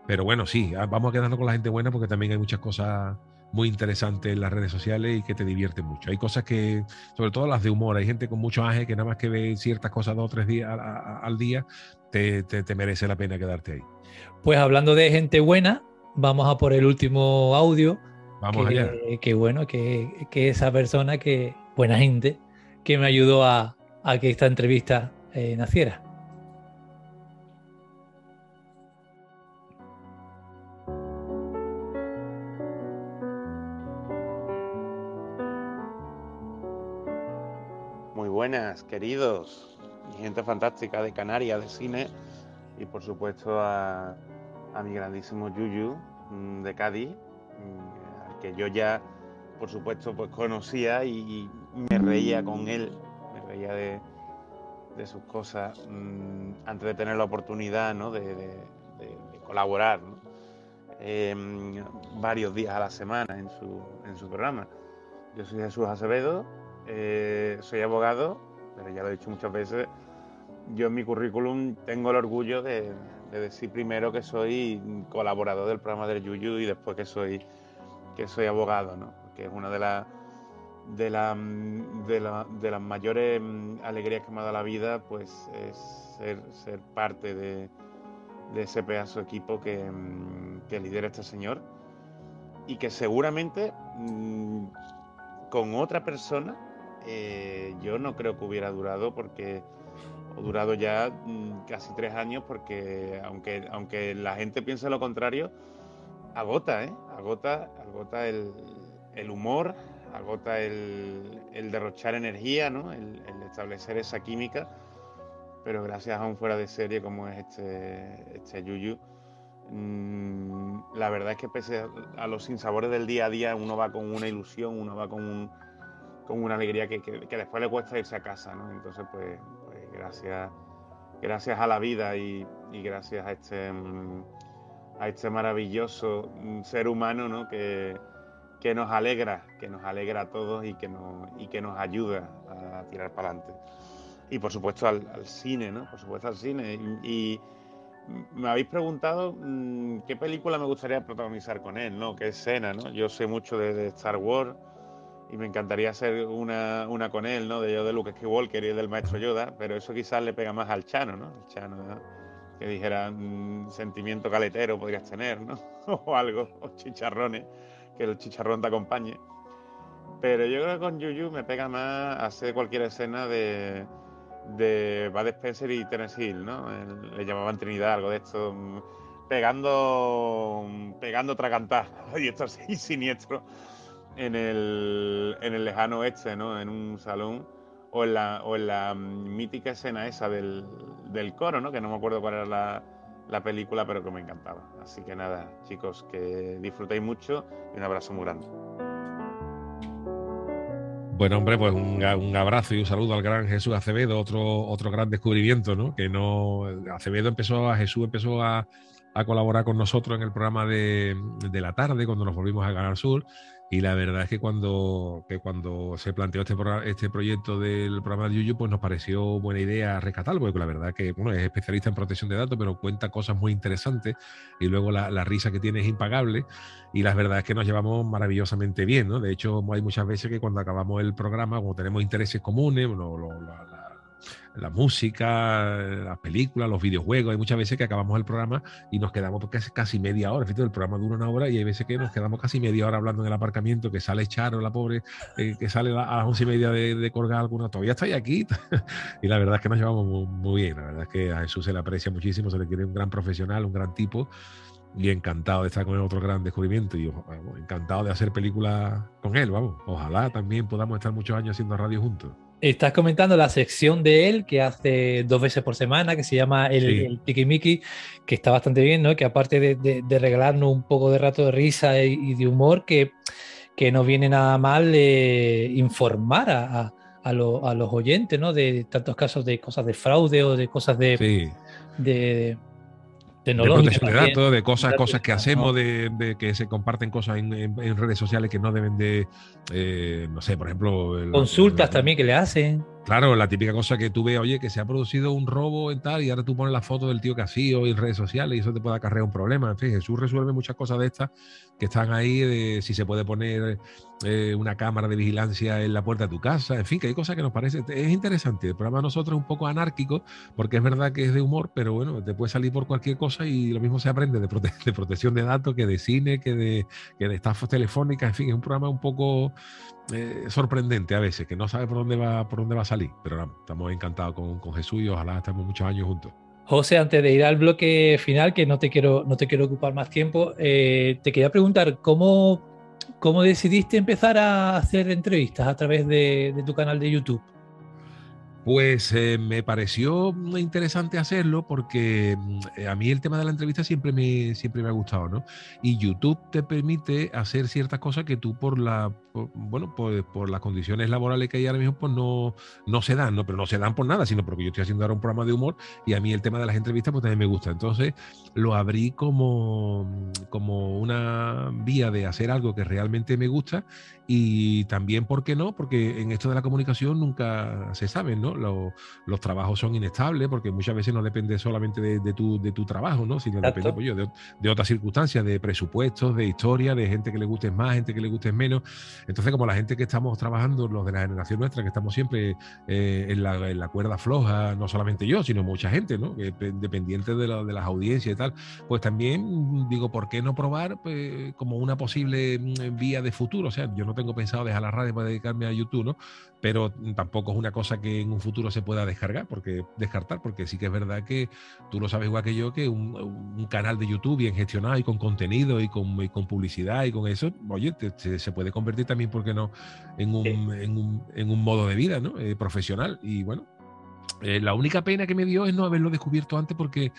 Pero bueno, sí, vamos a quedarnos con la gente buena porque también hay muchas cosas muy interesante en las redes sociales y que te divierten mucho. Hay cosas que, sobre todo las de humor, hay gente con mucho ángel que nada más que ve ciertas cosas dos o tres días al, día, te, te, merece la pena quedarte ahí. Pues hablando de gente buena, vamos a por el último audio. Vamos allá. Que bueno, que, que, esa persona, que buena gente, que me ayudó a, a que esta entrevista eh, naciera. buenas, queridos, gente fantástica de Canarias, de cine, y por supuesto a, mi grandísimo Yuyu mm, de Cádiz, mm, que yo ya, por supuesto, pues conocía y, me reía con él, me reía de, sus cosas mm, antes de tener la oportunidad de, colaborar em, varios días a la semana en su, en su programa. Yo soy Jesús Acevedo, eh, soy abogado, pero ya lo he dicho muchas veces, yo en mi currículum tengo el orgullo de, decir primero que soy colaborador del programa del Yuyu y después que soy, que soy abogado, ¿no? que es una de las de, la, de, mayores mm, alegrías que me ha dado la vida, pues es ser, parte de, ese pedazo de equipo que, mm, que lidera este señor y que seguramente mm, con otra persona eh, yo no creo que hubiera durado porque durado ya mm, casi tres años porque aunque, aunque la gente piense lo contrario, agota, ¿eh? Agota, agota el, humor, agota el, derrochar energía, ¿no? El, establecer esa química. Pero gracias a un fuera de serie como es este, este Yuyu, mm, la verdad es que pese a los sinsabores del día a día, uno va con una ilusión, uno va con, con una alegría que, después le cuesta irse a casa, ¿no? Entonces, pues, pues gracias, gracias a la vida y, gracias a este, mm, a este maravilloso mm, ser humano, ¿no? Que, que nos alegra, que nos alegra a todos y que nos, y que nos ayuda a tirar para adelante. Y por supuesto al, cine, ¿no? Por supuesto al cine. Y, me habéis preguntado mm, qué película me gustaría protagonizar con él, ¿no? ¿Qué escena, ¿no? Yo sé mucho de, Star Wars y me encantaría hacer una, una, con él, ¿no? De yo de Luke Skywalker y del maestro Yoda, pero eso quizás le pega más al Chano, ¿no? El Chano, que dijera mm, sentimiento caletero podrías tener, ¿no? (laughs) o algo, o chicharrones que el chicharrón te acompañe. Pero yo creo que con Yuyu me pega más hacer cualquier escena de, de Bad Spencer y Tennessee Hill, ¿no? Le llamaban Trinidad, algo de esto, mm, pegando, pegando tracantar, y (laughs) esto así siniestro, en el, en el lejano oeste, ¿no? En un salón, o la, o la mm, mítica escena esa del, del coro, ¿no? Que no me acuerdo cuál era la, la película, pero que me encantaba. Así que nada, chicos, que disfrutéis mucho y un abrazo muy grande. Bueno, hombre, pues un, abrazo y un saludo al gran Jesús Acevedo, otro, otro gran descubrimiento, ¿no? Que no. Acevedo empezó a, Jesús empezó a, colaborar con nosotros en el programa de, de, la tarde, cuando nos volvimos a Canal Sur, y la verdad es que cuando, que cuando se planteó este, este proyecto del programa de Yuyu, pues nos pareció buena idea rescatarlo, porque la verdad que bueno, es especialista en protección de datos, pero cuenta cosas muy interesantes y luego la, risa que tiene es impagable y la verdad es que nos llevamos maravillosamente bien, ¿no? De hecho, hay muchas veces que cuando acabamos el programa, como tenemos intereses comunes, bueno, lo, la música, las películas, los videojuegos. Hay muchas veces que acabamos el programa y nos quedamos casi, media hora. El programa dura una hora y hay veces que nos quedamos casi media hora hablando en el aparcamiento, que sale Charo, la pobre, eh, que sale a las once y media de, colgar alguna. Todavía está aquí. (laughs) y la verdad es que nos llevamos muy, bien. La verdad es que a Jesús se le aprecia muchísimo, se le quiere un gran profesional, un gran tipo y encantado de estar con él otro gran descubrimiento y encantado de hacer películas con él, vamos. Ojalá también podamos estar muchos años haciendo radio juntos. Estás comentando la sección de él que hace dos veces por semana, que se llama el, Tiki Miki, que está bastante bien, ¿no? Que aparte de, regalarnos un poco de rato de risa y, de humor, que, que no viene nada mal eh, informar a, los oyentes, ¿no? De tantos casos de cosas de fraude o de cosas de, de de protección de datos, de cosas, cosas que hacemos, de, que se comparten cosas en, redes sociales que no deben de, eh, no sé, por ejemplo... Consultas también que le hacen. Claro, la típica cosa que tú ves, oye, que se ha producido un robo en tal y ahora tú pones la foto del tío que ha sido en redes sociales y eso te puede acarrear un problema. En fin, Jesús resuelve muchas cosas de estas que están ahí, de si se puede poner eh, una cámara de vigilancia en la puerta de tu casa, en fin, que hay cosas que nos parece, es interesante. El programa de nosotros es un poco anárquico porque es verdad que es de humor, pero bueno, te puede salir por cualquier cosa y lo mismo se aprende de, protección de datos que de cine, que de, que de estafas telefónicas, en fin, es un programa un poco eh, sorprendente a veces, que no sabe por dónde va, por dónde va a salir. Pero estamos encantados con, con, Jesús y ojalá estemos muchos años juntos. José, antes de ir al bloque final, que no te quiero, no te quiero ocupar más tiempo, eh, te quería preguntar cómo, cómo decidiste empezar a hacer entrevistas a través de, de tu canal de YouTube. Pues eh, me pareció interesante hacerlo porque mm, eh, a mí el tema de la entrevista siempre me, siempre me ha gustado, ¿no? Y YouTube te permite hacer ciertas cosas que tú por la, bueno, por, por, las condiciones laborales que hay ahora mismo, pues no, no se dan, ¿no? Pero no se dan por nada, sino porque yo estoy haciendo ahora un programa de humor y a mí el tema de las entrevistas pues también me gusta. Entonces lo abrí como, como una vía de hacer algo que realmente me gusta y también, ¿por qué no? Porque en esto de la comunicación nunca se sabe, ¿no? los trabajos son inestables porque muchas veces no depende solamente de, tu, de tu trabajo, ¿no? Sino depende pues, de, otras circunstancias, de presupuestos, de historia, de gente que le guste más, gente que le guste menos. Entonces, como la gente que estamos trabajando, los de la generación nuestra, que estamos siempre eh, en, la, cuerda floja, no solamente yo, sino mucha gente, ¿no? dependiente de, de las audiencias y tal, pues también digo, ¿por qué no probar pues, como una posible mm, vía de futuro? O sea, yo no tengo pensado dejar la radio para dedicarme a YouTube, ¿no? Pero tampoco es una cosa que en un futuro se pueda descargar, porque descartar, porque sí que es verdad que tú lo sabes igual que yo, que un, un canal de YouTube bien gestionado y con contenido y con, y con publicidad y con eso, oye, te- te- se puede convertir también, ¿por qué no?, en un, en un, en un modo de vida ¿no? Eh, profesional. Y bueno, eh, la única pena que me dio es no haberlo descubierto antes porque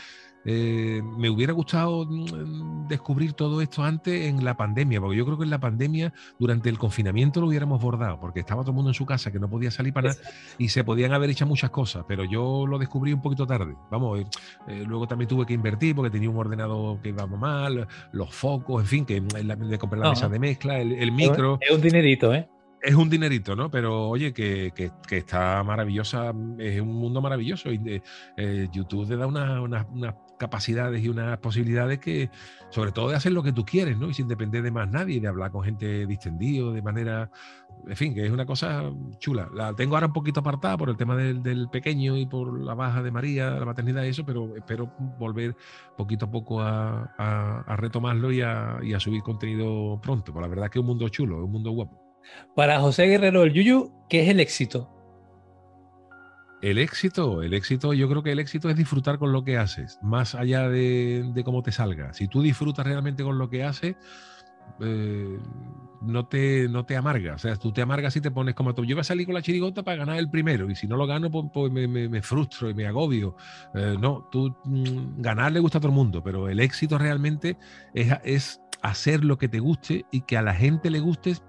eh, me hubiera gustado mm, descubrir todo esto antes en la pandemia, porque yo creo que en la pandemia, durante el confinamiento, lo hubiéramos bordado, porque estaba todo el mundo en su casa que no podía salir para nada y se podían haber hecho muchas cosas, pero yo lo descubrí un poquito tarde. Vamos, eh, eh, luego también tuve que invertir porque tenía un ordenador que iba mal, los focos, en fin, que mm, la- de comprar la mesa de mezcla, el, el micro Es un dinerito, ¿eh? es un dinerito, ¿no? Pero oye, que, que- que está maravillosa, es un mundo maravilloso. Y de- eh, YouTube te da una- una- unas capacidades y unas posibilidades que, sobre todo de hacer lo que tú quieres, ¿no? Y sin depender de más nadie, de hablar con gente distendido, de manera, en fin, que es una cosa chula. La tengo ahora un poquito apartada por el tema del, pequeño y por la baja de María, la maternidad y eso, pero espero volver poquito a poco a, retomarlo y a, y a subir contenido pronto. Pues la verdad que es un mundo chulo, es un mundo guapo. Para José Guerrero del Yuyu, ¿qué es el éxito? El éxito, el éxito, yo creo que el éxito es disfrutar con lo que haces, más allá de, cómo te salga. Si tú disfrutas realmente con lo que haces, eh, no, te, no te amargas. O sea, tú te amargas y te pones como tú. Yo voy a salir con la chirigota para ganar el primero, y si no lo gano, pues, pues me, me- frustro y me agobio. Eh, no, tú mm, ganar le gusta a todo el mundo, pero el éxito realmente es, es hacer lo que te guste y que a la gente le gustes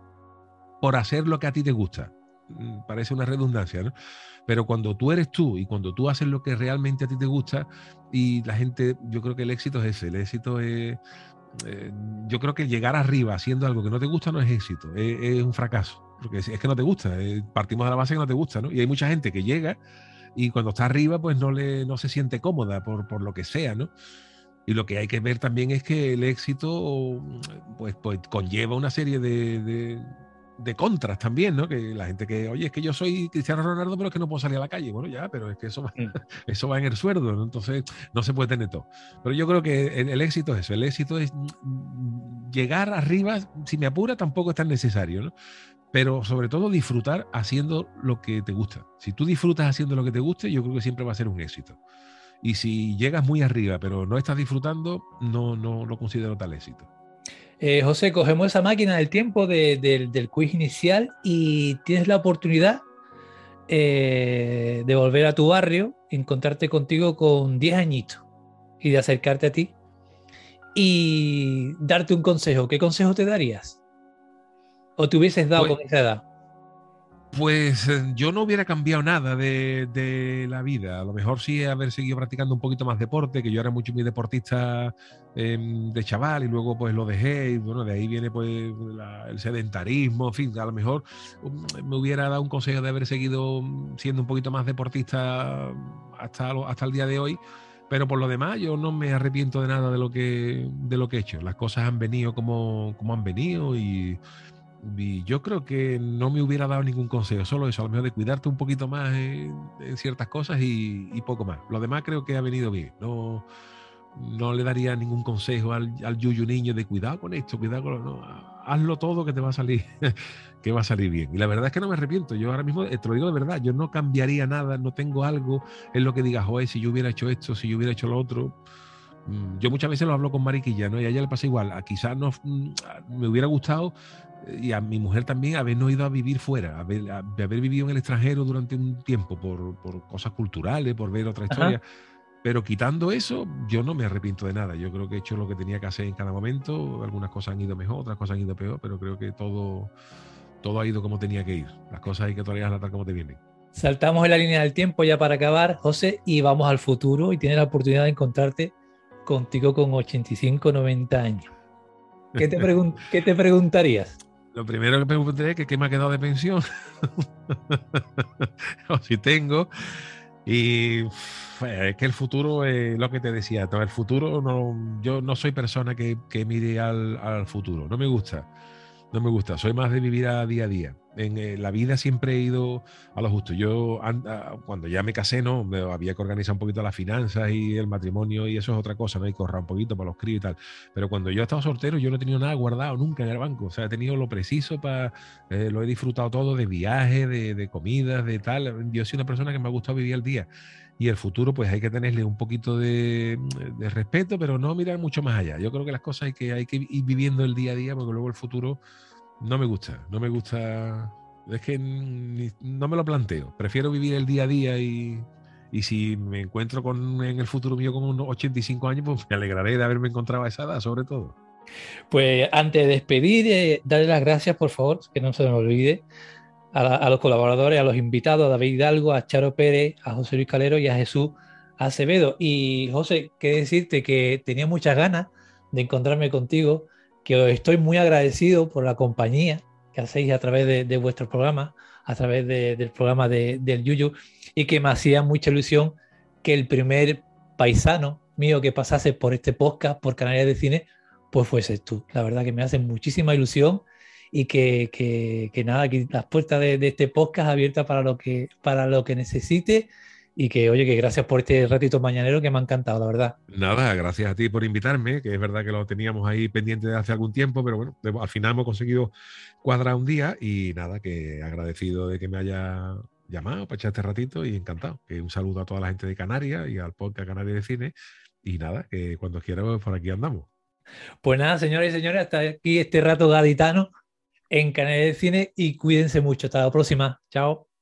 por hacer lo que a ti te gusta. Mm, Parece una redundancia, ¿no? Pero cuando tú eres tú y cuando tú haces lo que realmente a ti te gusta y la gente, yo creo que el éxito es ese, el éxito es, eh, yo creo que llegar arriba haciendo algo que no te gusta no es éxito, es, un fracaso, porque es, que no te gusta, eh, partimos de la base que no te gusta, ¿no? Y hay mucha gente que llega y cuando está arriba pues no, le, no se siente cómoda por, por lo que sea, ¿no? Y lo que hay que ver también es que el éxito pues, pues conlleva una serie de- de contras también, ¿no? Que la gente que, oye, es que yo soy Cristiano Ronaldo, pero es que no puedo salir a la calle. Bueno, ya, pero es que eso va, (laughs) eso va en el sueldo, ¿no? Entonces no se puede tener todo. Pero yo creo que el, el éxito es eso, el éxito es mm, llegar arriba, si me apura, tampoco es tan necesario, ¿no? Pero sobre todo disfrutar haciendo lo que te gusta. Si tú disfrutas haciendo lo que te guste, yo creo que siempre va a ser un éxito. Y si llegas muy arriba, pero no estás disfrutando, no, no lo considero tal éxito. Eh, José, cogemos esa máquina del tiempo de- del- del quiz inicial y tienes la oportunidad eh, de volver a tu barrio, encontrarte contigo con 10 añitos y de acercarte a ti y darte un consejo. ¿Qué consejo te darías? ¿O te hubieses dado Pues- con esa edad? Pues eh, yo no hubiera cambiado nada de, la vida. A lo mejor sí haber seguido practicando un poquito más deporte, que yo era mucho muy deportista em, de chaval y luego pues lo dejé y bueno, de ahí viene pues el sedentarismo, en fin, a lo mejor um, me hubiera dado un consejo de haber seguido mm, siendo un poquito más deportista hasta, lo- hasta el día de hoy. Pero por lo demás, yo no me arrepiento de nada de lo que, de lo que he hecho. Las cosas han venido como, como han venido y, y yo creo que no me hubiera dado ningún consejo, solo eso, a lo mejor de cuidarte un poquito más en, en ciertas cosas y, y poco más. Lo demás creo que ha venido bien. No, no le daría ningún consejo al, al yuyu niño de cuidado con esto, cuidado con lo no, hazlo todo que te va a salir, (laughs) que va a salir bien. Y la verdad es que no me arrepiento. Yo ahora mismo eh, te lo digo de verdad, yo no cambiaría nada, no tengo algo en lo que digas, joder, si yo hubiera hecho esto, si yo hubiera hecho lo otro. Mm, Yo muchas veces lo hablo con Mariquilla, ¿no? Y a ella le pasa igual. A quizás no, mm, me hubiera gustado y a mi mujer también habernos ido a vivir fuera, haber, a- de haber vivido en el extranjero durante un tiempo por, por cosas culturales, por ver otra Ajá. historia. Pero quitando eso, yo no me arrepiento de nada. Yo creo que he hecho lo que tenía que hacer en cada momento. Algunas cosas han ido mejor, otras cosas han ido peor, pero creo que todo, todo ha ido como tenía que ir. Las cosas hay que torearlas tal como te vienen. Saltamos en la línea del tiempo ya para acabar, José, y vamos al futuro y tienes la oportunidad de encontrarte contigo con 85, 90 años. ¿Qué te, pregun- qué te preguntarías? Lo primero que me preguntaría es que qué me ha quedado de pensión. (laughs) o si tengo. Y uf, es que el futuro es lo que te decía. El futuro, no, yo no soy persona que, que mire al, al futuro. No me gusta. No me gusta. Soy más de vivir a día a día. en eh, la vida siempre he ido a lo justo. Yo, cuando ya me casé, no, había que organizar un poquito las finanzas y el matrimonio y eso es otra cosa, ¿no? Que ahorrar un poquito para los críos y tal. Pero cuando yo he estado soltero, yo no he tenido nada guardado nunca en el banco. O sea, he tenido lo preciso para, eh, lo he disfrutado todo de viajes, de, de comidas, de tal. Yo soy una persona que me ha gustado vivir el día y el futuro pues hay que tenerle un poquito de, de, respeto, pero no mirar mucho más allá. Yo creo que las cosas hay que, hay que ir viviendo el día a día porque luego el futuro no me gusta, no me gusta. Es que no me lo planteo. Prefiero vivir el día a día y, y si me encuentro con, en el futuro mío con unos 85 años, pues me alegraré de haberme encontrado a esa edad, sobre todo. Pues antes de despedir, eh, darle las gracias, por favor, que no se me olvide, a, los colaboradores, a los invitados, a David Hidalgo, a Charo Pérez, a José Luis Calero y a Jesús Acevedo. Y José, qué decirte que tenía muchas ganas de encontrarme contigo que estoy muy agradecido por la compañía que hacéis a través de, vuestros programas, a través del programa del Yuyu, y que me hacía mucha ilusión que el primer paisano mío que pasase por este podcast, por Canarias de Cine, pues fueses tú. La verdad que me hace muchísima ilusión y que, que, nada, aquí las puertas de, de, este podcast abiertas para lo que, para lo que necesite y que, oye, que gracias por este ratito mañanero que me ha encantado, la verdad. Nada, gracias a ti por invitarme, que es verdad que lo teníamos ahí pendiente de hace algún tiempo, pero bueno, al final hemos conseguido cuadrar un día y nada, que agradecido de que me haya llamado para echar este ratito y encantado. Que un saludo a toda la gente de Canarias y al podcast Canarias de Cine y nada, que cuando quiera pues, por aquí andamos. Pues nada, señores y señores, hasta aquí este rato gaditano en Canarias de Cine y cuídense mucho. Hasta la próxima. Chao.